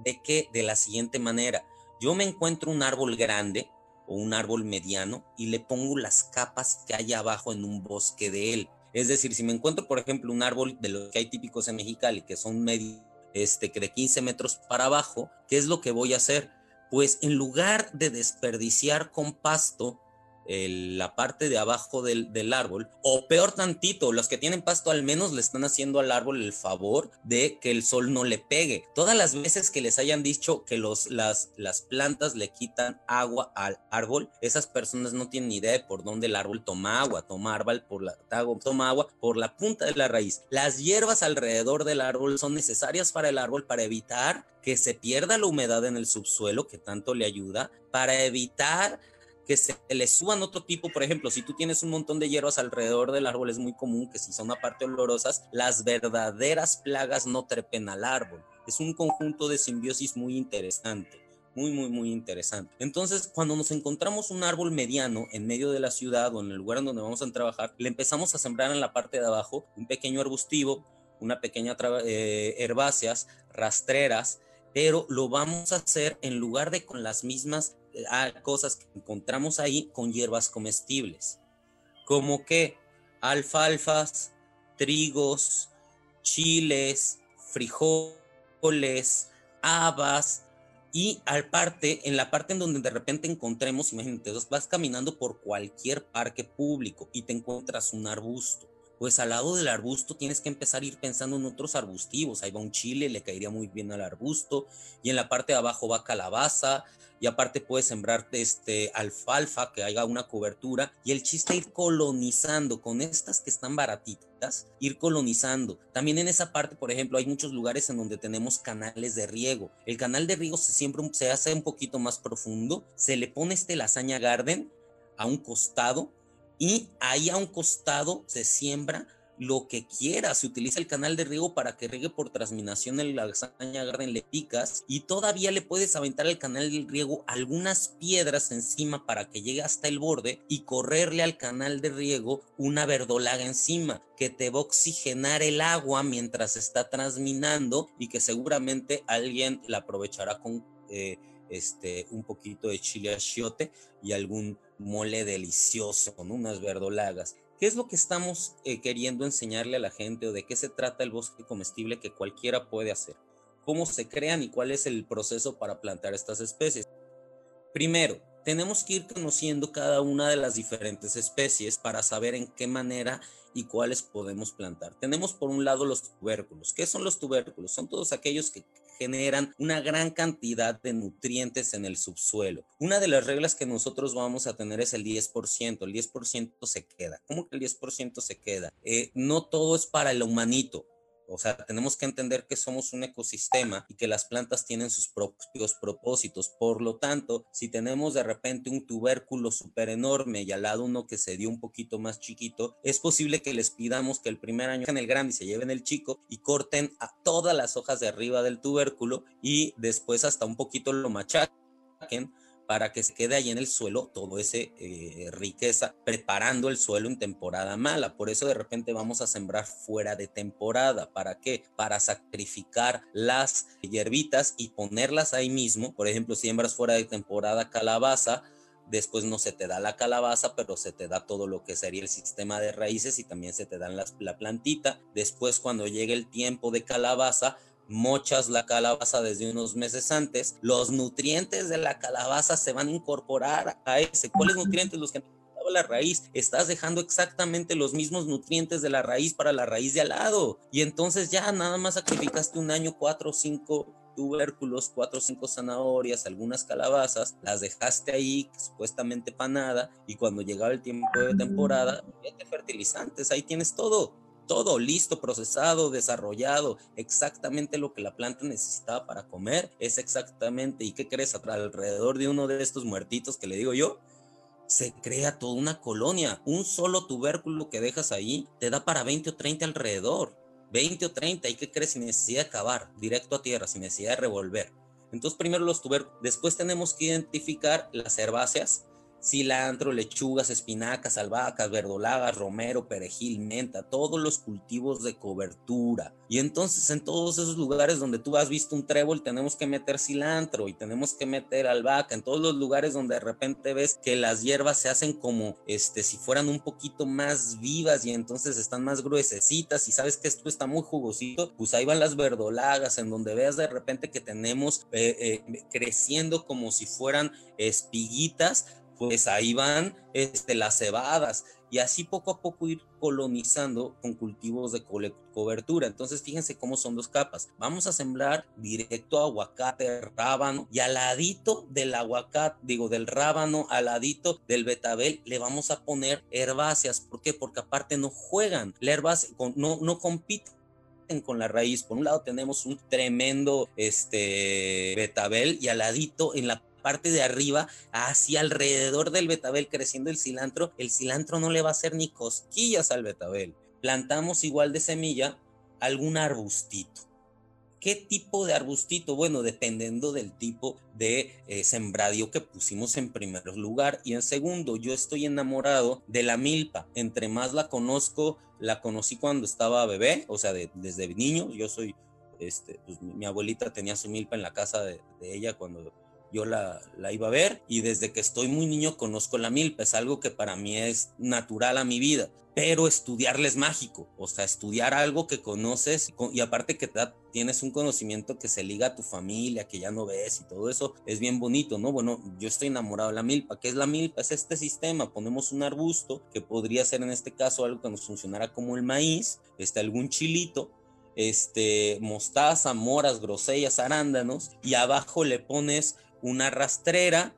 de que de la siguiente manera, yo me encuentro un árbol grande o un árbol mediano y le pongo las capas que hay abajo en un bosque de él. Es decir, si me encuentro, por ejemplo, un árbol de los que hay típicos en Mexicali, que son medio, este, que de 15 metros para abajo, ¿qué es lo que voy a hacer? Pues en lugar de desperdiciar con pasto, la parte de abajo del, árbol, o peor tantito, los que tienen pasto al menos le están haciendo al árbol el favor de que el sol no le pegue. Todas las veces que les hayan dicho que los, las, las plantas le quitan agua al árbol, esas personas no tienen ni idea de por dónde el árbol toma agua, toma, árbol por la, toma agua por la punta de la raíz. Las hierbas alrededor del árbol son necesarias para el árbol para evitar que se pierda la humedad en el subsuelo que tanto le ayuda, para evitar que se le suban otro tipo, por ejemplo, si tú tienes un montón de hierbas alrededor del árbol, es muy común que si son aparte olorosas, las verdaderas plagas no trepen al árbol. Es un conjunto de simbiosis muy interesante, muy, muy, muy interesante. Entonces, cuando nos encontramos un árbol mediano en medio de la ciudad o en el lugar en donde vamos a trabajar, le empezamos a sembrar en la parte de abajo un pequeño arbustivo, una pequeña eh, herbáceas, rastreras, pero lo vamos a hacer en lugar de con las mismas cosas que encontramos ahí con hierbas comestibles, como que alfalfas, trigos, chiles, frijoles, habas, y al parte, en la parte en donde de repente encontremos, imagínate, vas caminando por cualquier parque público y te encuentras un arbusto pues al lado del arbusto tienes que empezar a ir pensando en otros arbustivos. Ahí va un chile, le caería muy bien al arbusto. Y en la parte de abajo va calabaza. Y aparte puedes sembrar este, alfalfa, que haya una cobertura. Y el chiste es ir colonizando con estas que están baratitas, ir colonizando. También en esa parte, por ejemplo, hay muchos lugares en donde tenemos canales de riego. El canal de riego se, siempre, se hace un poquito más profundo. Se le pone este lasaña garden a un costado y ahí a un costado se siembra lo que quiera. Se utiliza el canal de riego para que riegue por transminación en la lasaña le picas y todavía le puedes aventar al canal de riego algunas piedras encima para que llegue hasta el borde y correrle al canal de riego una verdolaga encima que te va a oxigenar el agua mientras está transminando y que seguramente alguien la aprovechará con... Eh, este, un poquito de chile achiote y algún mole delicioso, con unas verdolagas. ¿Qué es lo que estamos eh, queriendo enseñarle a la gente o de qué se trata el bosque comestible que cualquiera puede hacer? ¿Cómo se crean y cuál es el proceso para plantar estas especies? Primero, tenemos que ir conociendo cada una de las diferentes especies para saber en qué manera y cuáles podemos plantar. Tenemos por un lado los tubérculos. ¿Qué son los tubérculos? Son todos aquellos que generan una gran cantidad de nutrientes en el subsuelo. Una de las reglas que nosotros vamos a tener es el 10%. El 10% se queda. ¿Cómo que el 10% se queda? Eh, no todo es para el humanito. O sea, tenemos que entender que somos un ecosistema y que las plantas tienen sus propios propósitos. Por lo tanto, si tenemos de repente un tubérculo súper enorme y al lado uno que se dio un poquito más chiquito, es posible que les pidamos que el primer año en el grande y se lleven el chico y corten a todas las hojas de arriba del tubérculo y después hasta un poquito lo machaquen para que se quede ahí en el suelo todo ese eh, riqueza, preparando el suelo en temporada mala. Por eso de repente vamos a sembrar fuera de temporada. ¿Para qué? Para sacrificar las hierbitas y ponerlas ahí mismo. Por ejemplo, siembras fuera de temporada calabaza, después no se te da la calabaza, pero se te da todo lo que sería el sistema de raíces y también se te dan la plantita. Después cuando llegue el tiempo de calabaza, mochas la calabaza desde unos meses antes, los nutrientes de la calabaza se van a incorporar a ese. ¿Cuáles nutrientes? Los que la raíz, estás dejando exactamente los mismos nutrientes de la raíz para la raíz de al lado. Y entonces ya nada más sacrificaste un año cuatro o cinco tubérculos, cuatro o cinco zanahorias, algunas calabazas, las dejaste ahí supuestamente para nada y cuando llegaba el tiempo de temporada, mete fertilizantes, ahí tienes todo todo listo, procesado, desarrollado, exactamente lo que la planta necesitaba para comer, es exactamente, ¿y qué crees? Alrededor de uno de estos muertitos que le digo yo, se crea toda una colonia. Un solo tubérculo que dejas ahí te da para 20 o 30 alrededor. 20 o 30, ¿y qué crees? Sin necesidad de cavar, directo a tierra, sin necesidad de revolver. Entonces, primero los tubérculos, después tenemos que identificar las herbáceas, cilantro, lechugas, espinacas, albahacas, verdolagas, romero, perejil, menta, todos los cultivos de cobertura. Y entonces en todos esos lugares donde tú has visto un trébol tenemos que meter cilantro y tenemos que meter albahaca. En todos los lugares donde de repente ves que las hierbas se hacen como este si fueran un poquito más vivas y entonces están más gruesecitas y sabes que esto está muy jugosito, pues ahí van las verdolagas en donde veas de repente que tenemos eh, eh, creciendo como si fueran espiguitas pues ahí van este, las cebadas y así poco a poco ir colonizando con cultivos de cobertura. Entonces fíjense cómo son dos capas. Vamos a sembrar directo aguacate, rábano y al ladito del aguacate, digo del rábano, al ladito del betabel le vamos a poner herbáceas. ¿Por qué? Porque aparte no juegan. La herbácea no, no compiten con la raíz. Por un lado tenemos un tremendo este betabel y al en la parte de arriba, hacia alrededor del betabel creciendo el cilantro, el cilantro no le va a hacer ni cosquillas al betabel. Plantamos igual de semilla algún arbustito. ¿Qué tipo de arbustito? Bueno, dependiendo del tipo de eh, sembradío que pusimos en primer lugar. Y en segundo, yo estoy enamorado de la milpa. Entre más la conozco, la conocí cuando estaba bebé, o sea, desde niño. Yo soy, este, pues, mi, abuelita tenía su milpa en la casa de, de ella cuando yo la, iba a ver y desde que estoy muy niño conozco la milpa, es algo que para mí es natural a mi vida, pero estudiarla es mágico, o sea, estudiar algo que conoces y, aparte que tienes un conocimiento que se liga a tu familia, que ya no ves y todo eso, es bien bonito, ¿no? Bueno, yo estoy enamorado de la milpa, ¿qué es la milpa? Es este sistema, ponemos un arbusto que podría ser en este caso algo que nos funcionara como el maíz, este, algún chilito, este, mostaza, moras, grosellas, arándanos, y abajo le pones una rastrera.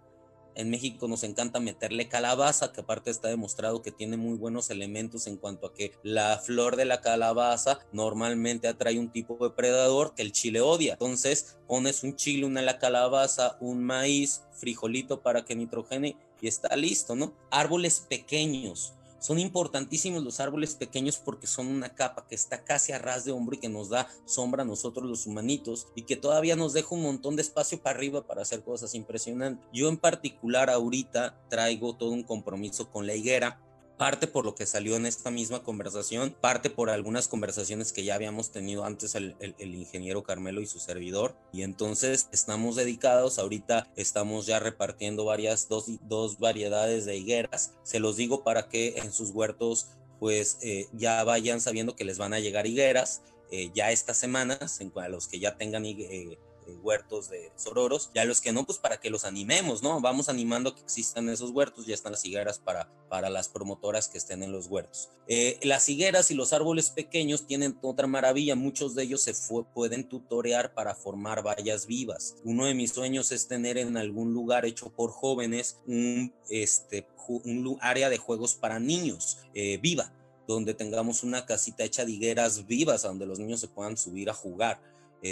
En México nos encanta meterle calabaza, que aparte está demostrado que tiene muy buenos elementos en cuanto a que la flor de la calabaza normalmente atrae un tipo de predador que el chile odia. Entonces pones un chile, una la calabaza, un maíz, frijolito para que nitrogene y está listo, ¿no? Árboles pequeños son importantísimos los árboles pequeños porque son una capa que está casi a ras de hombro y que nos da sombra a nosotros los humanitos y que todavía nos deja un montón de espacio para arriba para hacer cosas impresionantes. Yo en particular ahorita traigo todo un compromiso con la higuera parte por lo que salió en esta misma conversación, parte por algunas conversaciones que ya habíamos tenido antes el, ingeniero Carmelo y su servidor. Y entonces estamos dedicados, ahorita estamos ya repartiendo varias, dos, dos variedades de higueras. Se los digo para que en sus huertos pues eh, ya vayan sabiendo que les van a llegar higueras. Eh, ya estas semanas, en, a los que ya tengan eh, huertos de sororos, ya los que no, pues para que los animemos, ¿no? Vamos animando que existan esos huertos, ya están las higueras para, para las promotoras que estén en los huertos. Eh, las higueras y los árboles pequeños tienen otra maravilla, muchos de ellos se pueden tutorear para formar vallas vivas. Uno de mis sueños es tener en algún lugar hecho por jóvenes un, este, un área de juegos para niños eh, viva donde tengamos una casita hecha de higueras vivas, donde los niños se puedan subir a jugar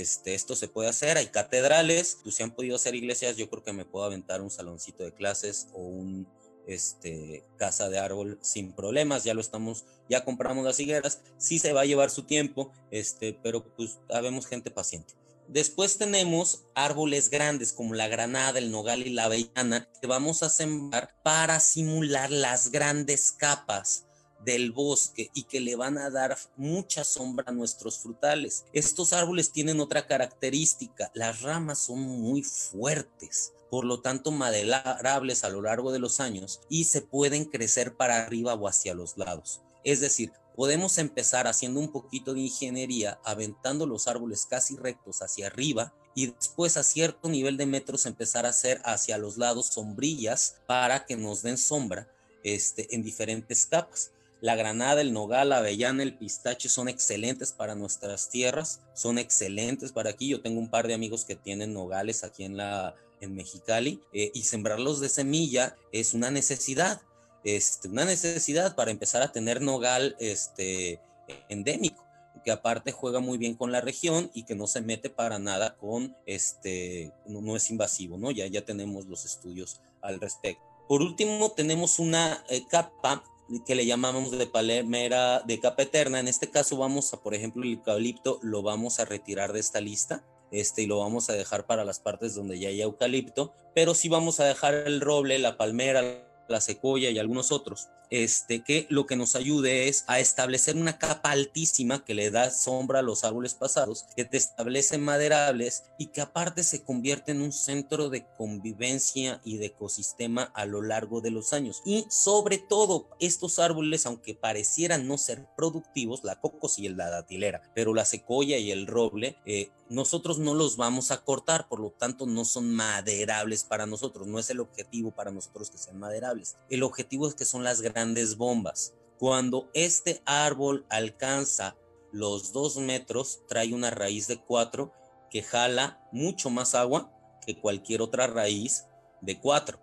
este, esto se puede hacer, hay catedrales, pues si han podido hacer iglesias, yo creo que me puedo aventar un saloncito de clases o un este, casa de árbol sin problemas, ya lo estamos, ya compramos las higueras, sí se va a llevar su tiempo, este, pero pues habemos gente paciente. Después tenemos árboles grandes como la granada, el nogal y la avellana que vamos a sembrar para simular las grandes capas del bosque y que le van a dar mucha sombra a nuestros frutales. Estos árboles tienen otra característica, las ramas son muy fuertes, por lo tanto maderables a lo largo de los años y se pueden crecer para arriba o hacia los lados. Es decir, podemos empezar haciendo un poquito de ingeniería, aventando los árboles casi rectos hacia arriba y después a cierto nivel de metros empezar a hacer hacia los lados sombrillas para que nos den sombra este, en diferentes capas. La granada, el nogal, la avellana, el pistache son excelentes para nuestras tierras, son excelentes para aquí. Yo tengo un par de amigos que tienen nogales aquí en la en Mexicali eh, y sembrarlos de semilla es una necesidad, este, una necesidad para empezar a tener nogal, este, endémico que aparte juega muy bien con la región y que no se mete para nada con este, no, es invasivo, ¿no? Ya, ya tenemos los estudios al respecto. Por último, tenemos una eh, capa que le llamamos de palmera de capa eterna. En este caso vamos a, por ejemplo, el eucalipto lo vamos a retirar de esta lista. Este, y lo vamos a dejar para las partes donde ya hay eucalipto, pero sí vamos a dejar el roble, la palmera, la secoya y algunos otros este, que lo que nos ayude es a establecer una capa altísima que le da sombra a los árboles pasados, que te establece maderables y que aparte se convierte en un centro de convivencia y de ecosistema a lo largo de los años. Y sobre todo, estos árboles, aunque parecieran no ser productivos, la cocos y la datilera, pero la secoya y el roble, eh, nosotros no los vamos a cortar, por lo tanto no son maderables para nosotros, no es el objetivo para nosotros que sean maderables. El objetivo es que son las grandes bombas. Cuando este árbol alcanza los dos metros, trae una raíz de cuatro que jala mucho más agua que cualquier otra raíz de cuatro.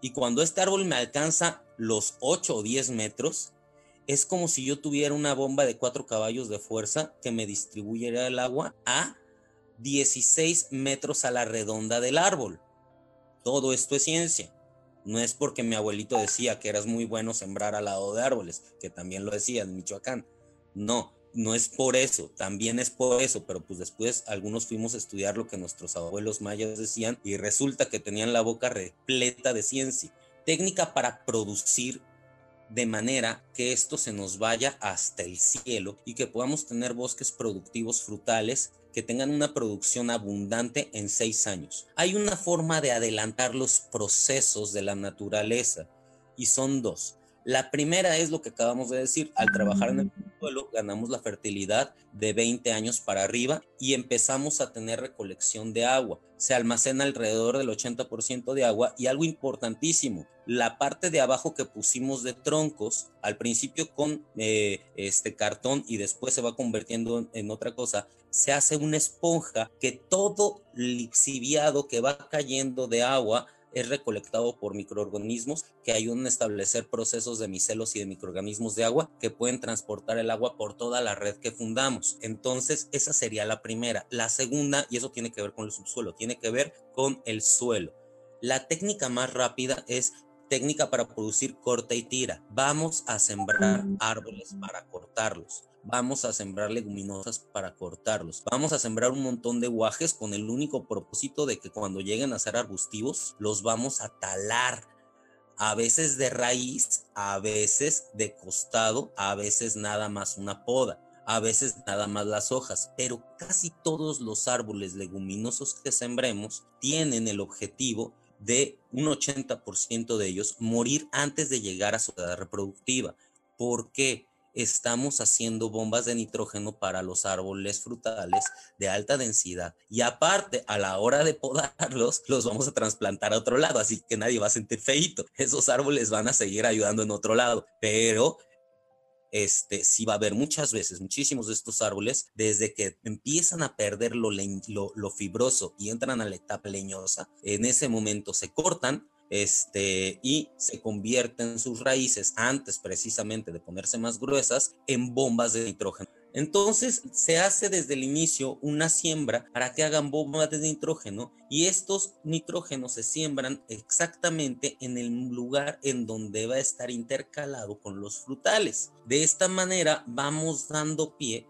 Y cuando este árbol me alcanza los 8 o 10 metros, es como si yo tuviera una bomba de cuatro caballos de fuerza que me distribuyera el agua a 16 metros a la redonda del árbol. Todo esto es ciencia. No es porque mi abuelito decía que eras muy bueno sembrar al lado de árboles, que también lo decía en Michoacán. No, no es por eso, también es por eso, pero pues después algunos fuimos a estudiar lo que nuestros abuelos mayas decían y resulta que tenían la boca repleta de ciencia. Técnica para producir de manera que esto se nos vaya hasta el cielo y que podamos tener bosques productivos frutales que tengan una producción abundante en seis años. Hay una forma de adelantar los procesos de la naturaleza y son dos. La primera es lo que acabamos de decir, al trabajar en el suelo ganamos la fertilidad de 20 años para arriba y empezamos a tener recolección de agua. Se almacena alrededor del 80% de agua y algo importantísimo, la parte de abajo que pusimos de troncos, al principio con eh, este cartón y después se va convirtiendo en otra cosa, se hace una esponja que todo lixiviado que va cayendo de agua es recolectado por microorganismos que ayudan a establecer procesos de micelos y de microorganismos de agua que pueden transportar el agua por toda la red que fundamos. Entonces, esa sería la primera. La segunda, y eso tiene que ver con el subsuelo, tiene que ver con el suelo. La técnica más rápida es técnica para producir corta y tira. Vamos a sembrar árboles para cortarlos vamos a sembrar leguminosas para cortarlos. Vamos a sembrar un montón de guajes con el único propósito de que cuando lleguen a ser arbustivos, los vamos a talar. A veces de raíz, a veces de costado, a veces nada más una poda a veces nada más las hojas, pero casi todos los árboles leguminosos que sembremos tienen el objetivo de un 80% de ellos morir antes de llegar a su edad reproductiva. ¿Por qué? Estamos haciendo bombas de nitrógeno para los árboles frutales de alta densidad. Y aparte, a la hora de podarlos, los vamos a trasplantar a otro lado, así que nadie va a sentir feito. Esos árboles van a seguir ayudando en otro lado, pero este, sí va a haber muchas veces, muchísimos de estos árboles, desde que empiezan a perder lo, lo fibroso y entran a la etapa leñosa, en ese momento se cortan, este, y se convierten sus raíces, antes precisamente de ponerse más gruesas, en bombas de nitrógeno. Entonces se hace desde el inicio una siembra para que hagan bombas de nitrógeno y estos nitrógenos se siembran exactamente en el lugar en donde va a estar intercalado con los frutales. De esta manera vamos dando pie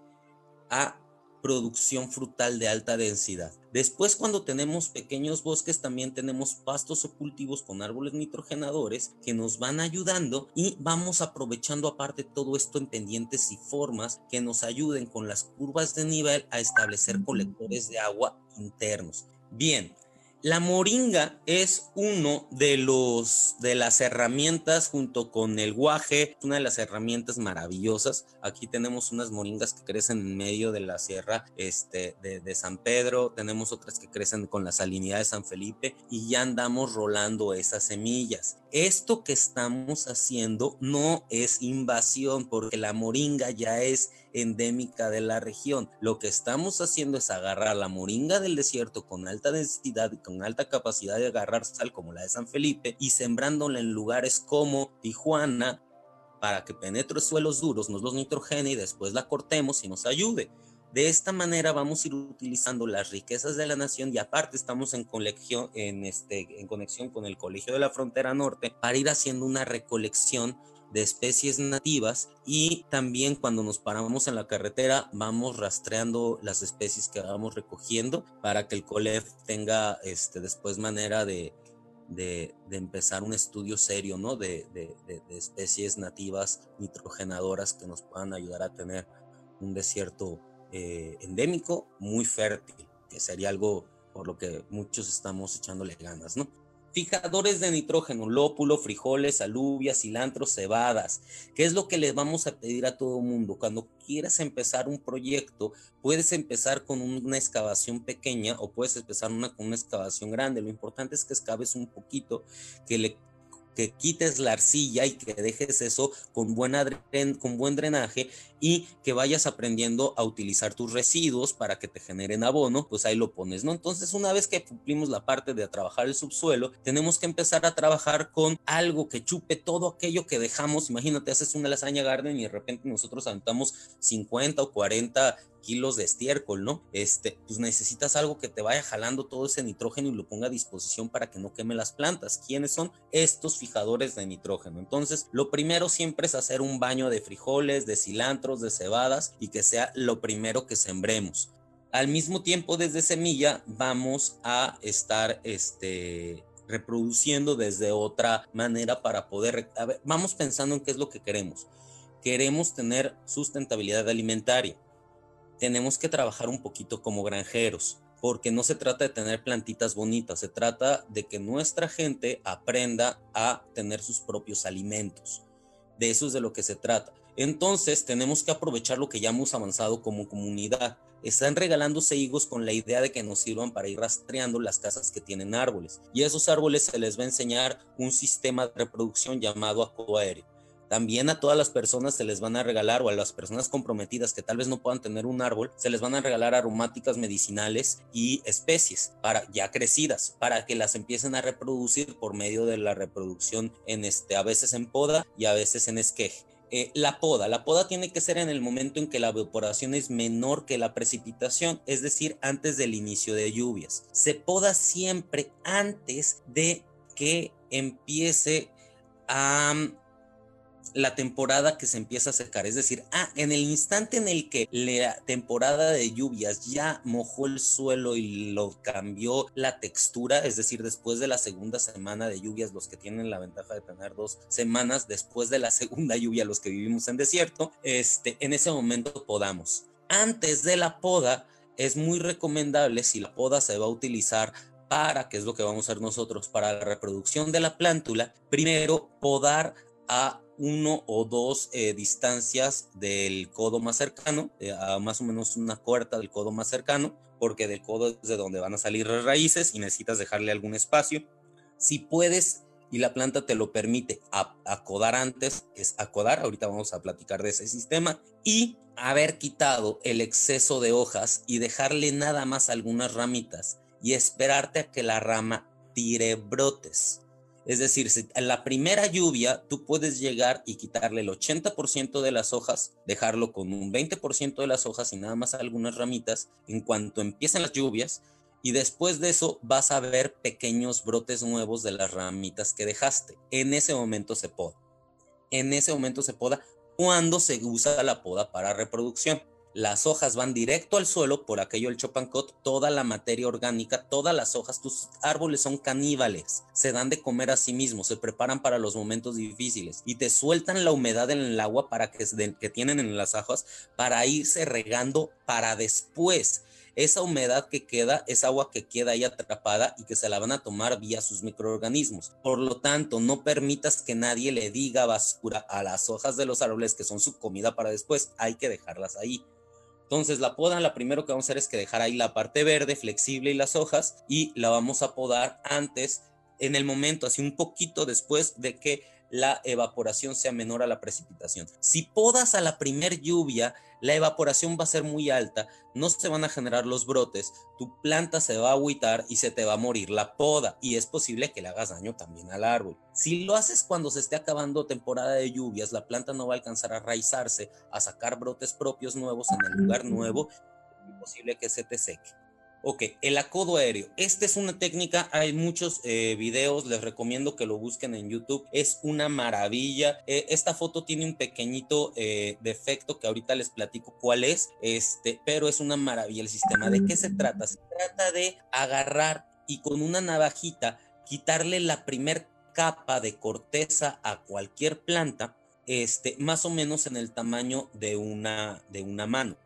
a producción frutal de alta densidad. Después, cuando tenemos pequeños bosques, también tenemos pastos o cultivos con árboles nitrogenadores que nos van ayudando y vamos aprovechando aparte todo esto en pendientes y formas que nos ayuden con las curvas de nivel a establecer colectores de agua internos. Bien, la moringa es uno de los de las herramientas junto con el guaje, una de las herramientas maravillosas. Aquí tenemos unas moringas que crecen en medio de la sierra este, de, de San Pedro, tenemos otras que crecen con la salinidad de San Felipe y ya andamos rolando esas semillas. Esto que estamos haciendo no es invasión porque la moringa ya es endémica de la región. Lo que estamos haciendo es agarrar la moringa del desierto con alta densidad y con alta capacidad de agarrar sal como la de San Felipe y sembrándola en lugares como Tijuana, para que penetre suelos duros, nos los nitrogene y después la cortemos y nos ayude. De esta manera vamos a ir utilizando las riquezas de la nación y aparte estamos en, en, este, en conexión con el Colegio de la Frontera Norte para ir haciendo una recolección de especies nativas y también cuando nos paramos en la carretera vamos rastreando las especies que vamos recogiendo para que el COLEF tenga este, después manera de, de, empezar un estudio serio ¿no? de, de, especies nativas nitrogenadoras que nos puedan ayudar a tener un desierto eh, endémico muy fértil, que sería algo por lo que muchos estamos echándole ganas, ¿no? Fijadores de nitrógeno, lópulo, frijoles, alubias, cilantro, cebadas. ¿Qué es lo que les vamos a pedir a todo mundo? Cuando quieras empezar un proyecto, puedes empezar con una excavación pequeña o puedes empezar con una excavación grande. Lo importante es que excaves un poquito, que le que quites la arcilla y que dejes eso con, con buen drenaje y que vayas aprendiendo a utilizar tus residuos para que te generen abono, pues ahí lo pones, ¿no? Entonces, una vez que cumplimos la parte de trabajar el subsuelo, tenemos que empezar a trabajar con algo que chupe todo aquello que dejamos. Imagínate, haces una lasaña garden y de repente nosotros aventamos 50 o 40 kilos de estiércol, ¿no? Este, pues necesitas algo que te vaya jalando todo ese nitrógeno y lo ponga a disposición para que no queme las plantas. ¿Quiénes son estos fijadores de nitrógeno? Entonces, lo primero siempre es hacer un baño de frijoles, de de cebadas y que sea lo primero que sembremos. Al mismo tiempo, desde semilla vamos a estar este, reproduciendo desde otra manera para poder, vamos pensando en qué es lo que queremos. Queremos tener sustentabilidad alimentaria tenemos que trabajar un poquito como granjeros, porque no se trata de tener plantitas bonitas, se trata de que nuestra gente aprenda a tener sus propios alimentos. De eso es de lo que se trata. Entonces tenemos que aprovechar lo que ya hemos avanzado como comunidad. Están regalándose higos con la idea de que nos sirvan para ir rastreando las casas que tienen árboles. Y a esos árboles se les va a enseñar un sistema de reproducción llamado acuaéreo también a todas las personas se les van a regalar, o a las personas comprometidas que tal vez no puedan tener un árbol, se les van a regalar aromáticas medicinales y especies ya crecidas, para que las empiecen a reproducir por medio de la reproducción en este, a veces en poda y a veces en esqueje. Eh, la poda. La poda tiene que ser en el momento en que la evaporación es menor que la precipitación, es decir, antes del inicio de lluvias. Se poda siempre antes de que empiece a la temporada que se empieza a secar. Es decir, ah, en el instante en el que la temporada de lluvias ya mojó el suelo y lo cambió la textura, es decir, después de la segunda semana de lluvias, los que tienen la ventaja de tener dos semanas después de la segunda lluvia, los que vivimos en desierto, este, en ese momento podamos. Antes de la poda, es muy recomendable si la poda se va a utilizar para, que es lo que vamos a hacer nosotros, para la reproducción de la plántula, primero podar a uno o dos eh, distancias del codo más cercano, eh, a más o menos una cuarta del codo más cercano, porque del codo es de donde van a salir las raíces y necesitas dejarle algún espacio. Si puedes y la planta te lo permite acodar antes, es acodar, ahorita vamos a platicar de ese sistema, y haber quitado el exceso de hojas y dejarle nada más algunas ramitas y esperarte a que la rama tire brotes. Es decir, la primera lluvia tú puedes llegar y quitarle el 80% de las hojas, dejarlo con un 20% de las hojas y nada más algunas ramitas en cuanto empiecen las lluvias y después de eso vas a ver pequeños brotes nuevos de las ramitas que dejaste. En ese momento se poda. En ese momento se poda cuando se usa la poda para reproducción. Las hojas van directo al suelo, por aquello el chopancot, toda la materia orgánica, todas las hojas, tus árboles son caníbales, se dan de comer a sí mismos, se preparan para los momentos difíciles y te sueltan la humedad en el agua para que, que tienen en las hojas para irse regando para después. Esa humedad que queda es agua que queda ahí atrapada y que se la van a tomar vía sus microorganismos. Por lo tanto, no permitas que nadie le diga basura a las hojas de los árboles que son su comida para después. Hay que dejarlas ahí. Entonces la poda, la primero que vamos a hacer es que dejar ahí la parte verde, flexible y las hojas y la vamos a podar antes, en el momento, así un poquito después de que la evaporación sea menor a la precipitación. Si podas a la primer lluvia, la evaporación va a ser muy alta, no se van a generar los brotes, tu planta se va a agüitar y se te va a morir la poda y es posible que le hagas daño también al árbol. Si lo haces cuando se esté acabando temporada de lluvias, la planta no va a alcanzar a raizarse, a sacar brotes propios nuevos en el lugar nuevo, es posible que se te seque. Ok, el acodo aéreo. Esta es una técnica, hay muchos eh, videos, les recomiendo que lo busquen en YouTube. Es una maravilla. Eh, esta foto tiene un pequeñito eh, defecto que ahorita les platico cuál es, este, pero es una maravilla el sistema. ¿De qué se trata? Se trata de agarrar y con una navajita quitarle la primer capa de corteza a cualquier planta, este, más o menos en el tamaño de una, de una mano,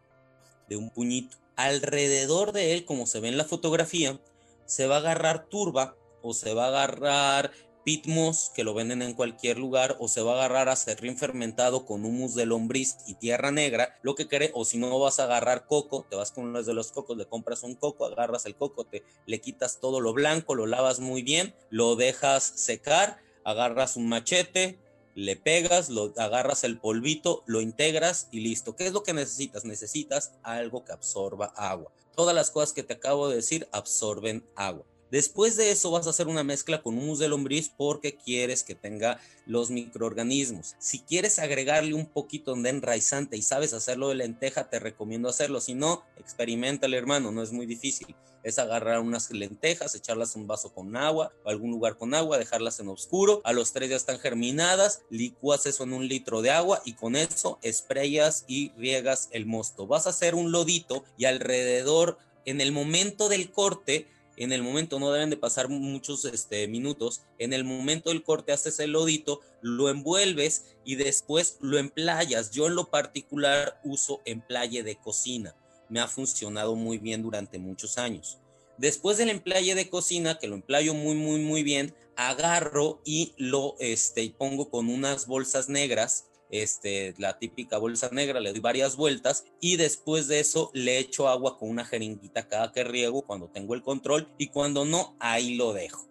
de un puñito alrededor de él, como se ve en la fotografía, se va a agarrar turba o se va a agarrar pitmos que lo venden en cualquier lugar o se va a agarrar a serrín fermentado con humus de lombriz y tierra negra, lo que quiere, o si no vas a agarrar coco, te vas con uno de los cocos, le compras un coco, agarras el coco, te, le quitas todo lo blanco, lo lavas muy bien, lo dejas secar, agarras un machete, le pegas, lo agarras el polvito, lo integras y listo. ¿Qué es lo que necesitas? Necesitas algo que absorba agua. Todas las cosas que te acabo de decir absorben agua. Después de eso vas a hacer una mezcla con humus de lombriz porque quieres que tenga los microorganismos. Si quieres agregarle un poquito de enraizante y sabes hacerlo de lenteja, te recomiendo hacerlo. Si no, experimentale hermano, no es muy difícil. Es agarrar unas lentejas, echarlas en un vaso con agua o algún lugar con agua, dejarlas en oscuro. A los tres ya están germinadas, licuas eso en un litro de agua y con eso sprayas y riegas el mosto. Vas a hacer un lodito y alrededor, en el momento del corte, en el momento, no deben de pasar muchos este, minutos, en el momento del corte haces el lodito, lo envuelves y después lo emplayas. Yo en lo particular uso emplaye de cocina, me ha funcionado muy bien durante muchos años. Después del emplaye de cocina, que lo emplayo muy, muy, muy bien, agarro y lo este, pongo con unas bolsas negras este, la típica bolsa negra, le doy varias vueltas y después de eso le echo agua con una jeringuita cada que riego cuando tengo el control y cuando no, ahí lo dejo.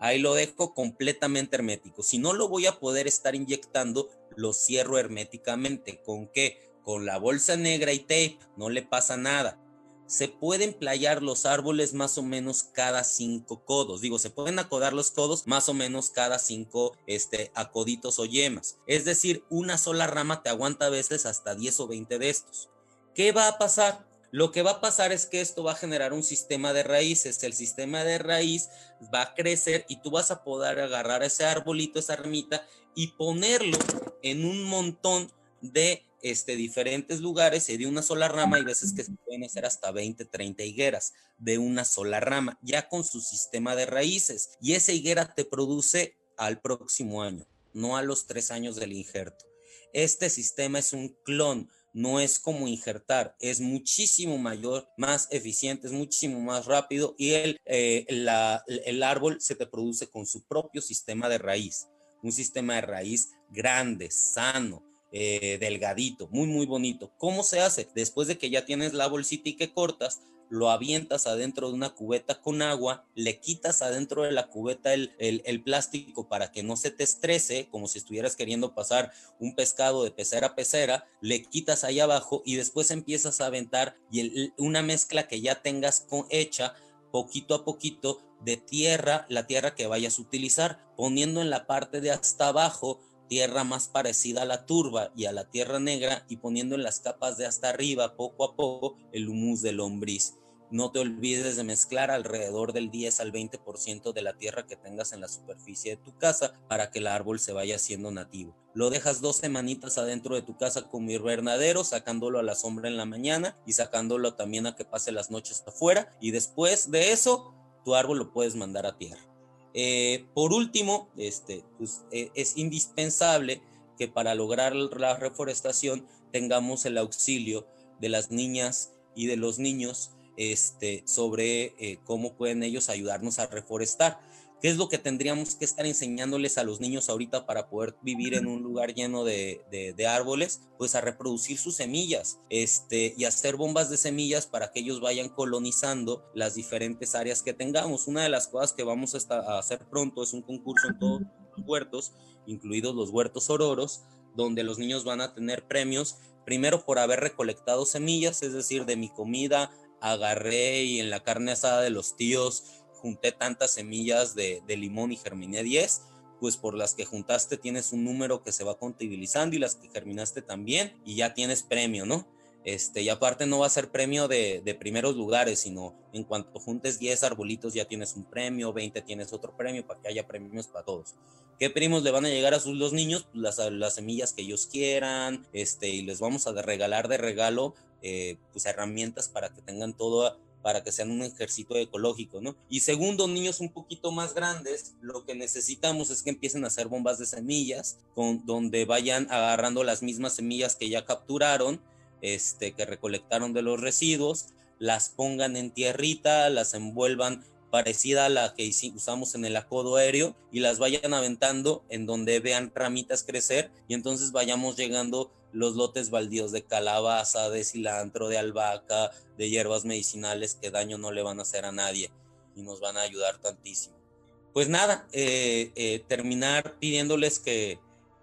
Ahí lo dejo completamente hermético. Si no lo voy a poder estar inyectando, lo cierro herméticamente. ¿Con qué? Con la bolsa negra y tape, no le pasa nada se pueden playar los árboles más o menos cada cinco codos. Digo, se pueden acodar los codos más o menos cada cinco este, acoditos o yemas. Es decir, una sola rama te aguanta a veces hasta 10 o 20 de estos. ¿Qué va a pasar? Lo que va a pasar es que esto va a generar un sistema de raíces. El sistema de raíz va a crecer y tú vas a poder agarrar ese arbolito, esa ramita y ponerlo en un montón de este, diferentes lugares y de una sola rama, hay veces que se pueden hacer hasta 20, 30 higueras de una sola rama, ya con su sistema de raíces. Y esa higuera te produce al próximo año, no a los tres años del injerto. Este sistema es un clon, no es como injertar, es muchísimo mayor, más eficiente, es muchísimo más rápido y el, eh, el árbol se te produce con su propio sistema de raíz, un sistema de raíz grande, sano, eh, delgadito, muy, muy bonito. ¿Cómo se hace? Después de que ya tienes la bolsita y que cortas, lo avientas adentro de una cubeta con agua, le quitas adentro de la cubeta el, el, plástico para que no se te estrese, como si estuvieras queriendo pasar un pescado de pecera a pecera, le quitas ahí abajo y después empiezas a aventar y una mezcla que ya tengas con, hecha poquito a poquito de tierra, la tierra que vayas a utilizar, poniendo en la parte de hasta abajo tierra más parecida a la turba y a la tierra negra y poniendo en las capas de hasta arriba poco a poco el humus de lombriz. No te olvides de mezclar alrededor del 10 al 20% de la tierra que tengas en la superficie de tu casa para que el árbol se vaya haciendo nativo. Lo dejas dos semanitas adentro de tu casa como invernadero, sacándolo a la sombra en la mañana y sacándolo también a que pase las noches afuera. Y después de eso, tu árbol lo puedes mandar a tierra. Eh, por último, este, pues, eh, es indispensable que para lograr la reforestación tengamos el auxilio de las niñas y de los niños este, sobre eh, cómo pueden ellos ayudarnos a reforestar. ¿Qué es lo que tendríamos que estar enseñándoles a los niños ahorita para poder vivir en un lugar lleno de, árboles? Pues a reproducir sus semillas este, y hacer bombas de semillas para que ellos vayan colonizando las diferentes áreas que tengamos. Una de las cosas que vamos a, hacer pronto es un concurso en todo huertos, incluidos los huertos ororos, donde los niños van a tener premios, primero por haber recolectado semillas, es decir, de mi comida agarré y en la carne asada de los tíos junté tantas semillas de, de limón y germiné 10, pues por las que juntaste tienes un número que se va contabilizando y las que germinaste también y ya tienes premio, ¿no? Este, y aparte no va a ser premio de, primeros lugares, sino en cuanto juntes 10 arbolitos ya tienes un premio, 20 tienes otro premio, para que haya premios para todos. ¿Qué primos le van a llegar a sus los niños? Pues las, las semillas que ellos quieran, este, y les vamos a regalar de regalo eh, pues herramientas para que tengan todo para que sean un ejército ecológico, ¿no? Y segundo, niños un poquito más grandes, lo que necesitamos es que empiecen a hacer bombas de semillas, con, donde vayan agarrando las mismas semillas que ya capturaron este, que recolectaron de los residuos, las pongan en tierrita, las envuelvan parecida a la que usamos en el acodo aéreo y las vayan aventando en donde vean ramitas crecer y entonces vayamos llegando los lotes baldíos de calabaza, de cilantro, de albahaca, de hierbas medicinales que daño no le van a hacer a nadie y nos van a ayudar tantísimo. Pues nada, eh, eh, terminar pidiéndoles que,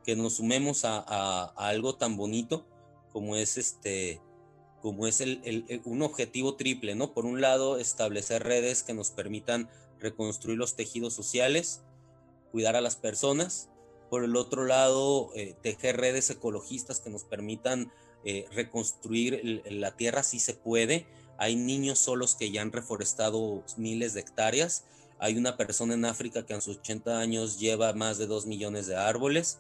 que nos sumemos a algo tan bonito como es este como es el, un objetivo triple, ¿no? Por un lado, establecer redes que nos permitan reconstruir los tejidos sociales, cuidar a las personas. Por el otro lado, eh, tejer redes ecologistas que nos permitan eh, reconstruir la tierra si se puede. Hay niños solos que ya han reforestado miles de hectáreas. Hay una persona en África que a sus 80 años lleva más de 2 millones de árboles.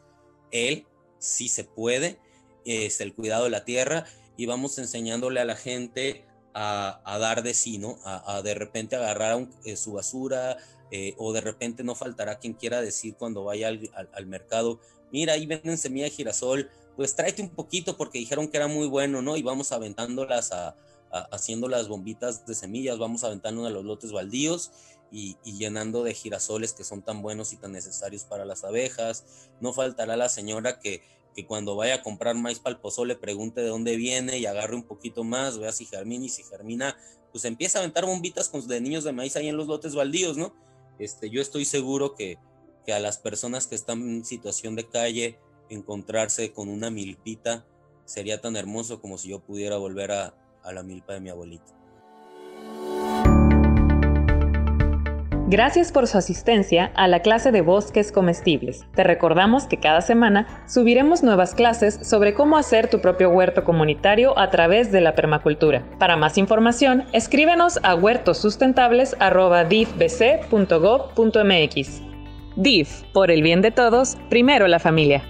Él sí se puede es el cuidado de la tierra y vamos enseñándole a la gente a, dar de sí, ¿no? A, de repente agarrar eh, su basura eh, o de repente no faltará quien quiera decir cuando vaya al, mercado, mira, ahí venden semilla de girasol, pues tráete un poquito porque dijeron que era muy bueno, ¿no? Y vamos aventándolas a, haciendo las bombitas de semillas, vamos aventando a los lotes baldíos y, y, llenando de girasoles que son tan buenos y tan necesarios para las abejas. No faltará la señora que que cuando vaya a comprar maíz para el pregunte de dónde viene y agarre un poquito más, vea si germina y si germina, pues empieza a aventar bombitas con de niños de maíz ahí en los lotes baldíos, ¿no? Este, yo estoy seguro que, que a las personas que están en situación de calle, encontrarse con una milpita sería tan hermoso como si yo pudiera volver a, a la milpa de mi abuelito. Gracias por su asistencia a la clase de bosques comestibles. Te recordamos que cada semana subiremos nuevas clases sobre cómo hacer tu propio huerto comunitario a través de la permacultura. Para más información, escríbenos a huertosustentables.difbc.gov.mx. DIF, por el bien de todos, primero la familia.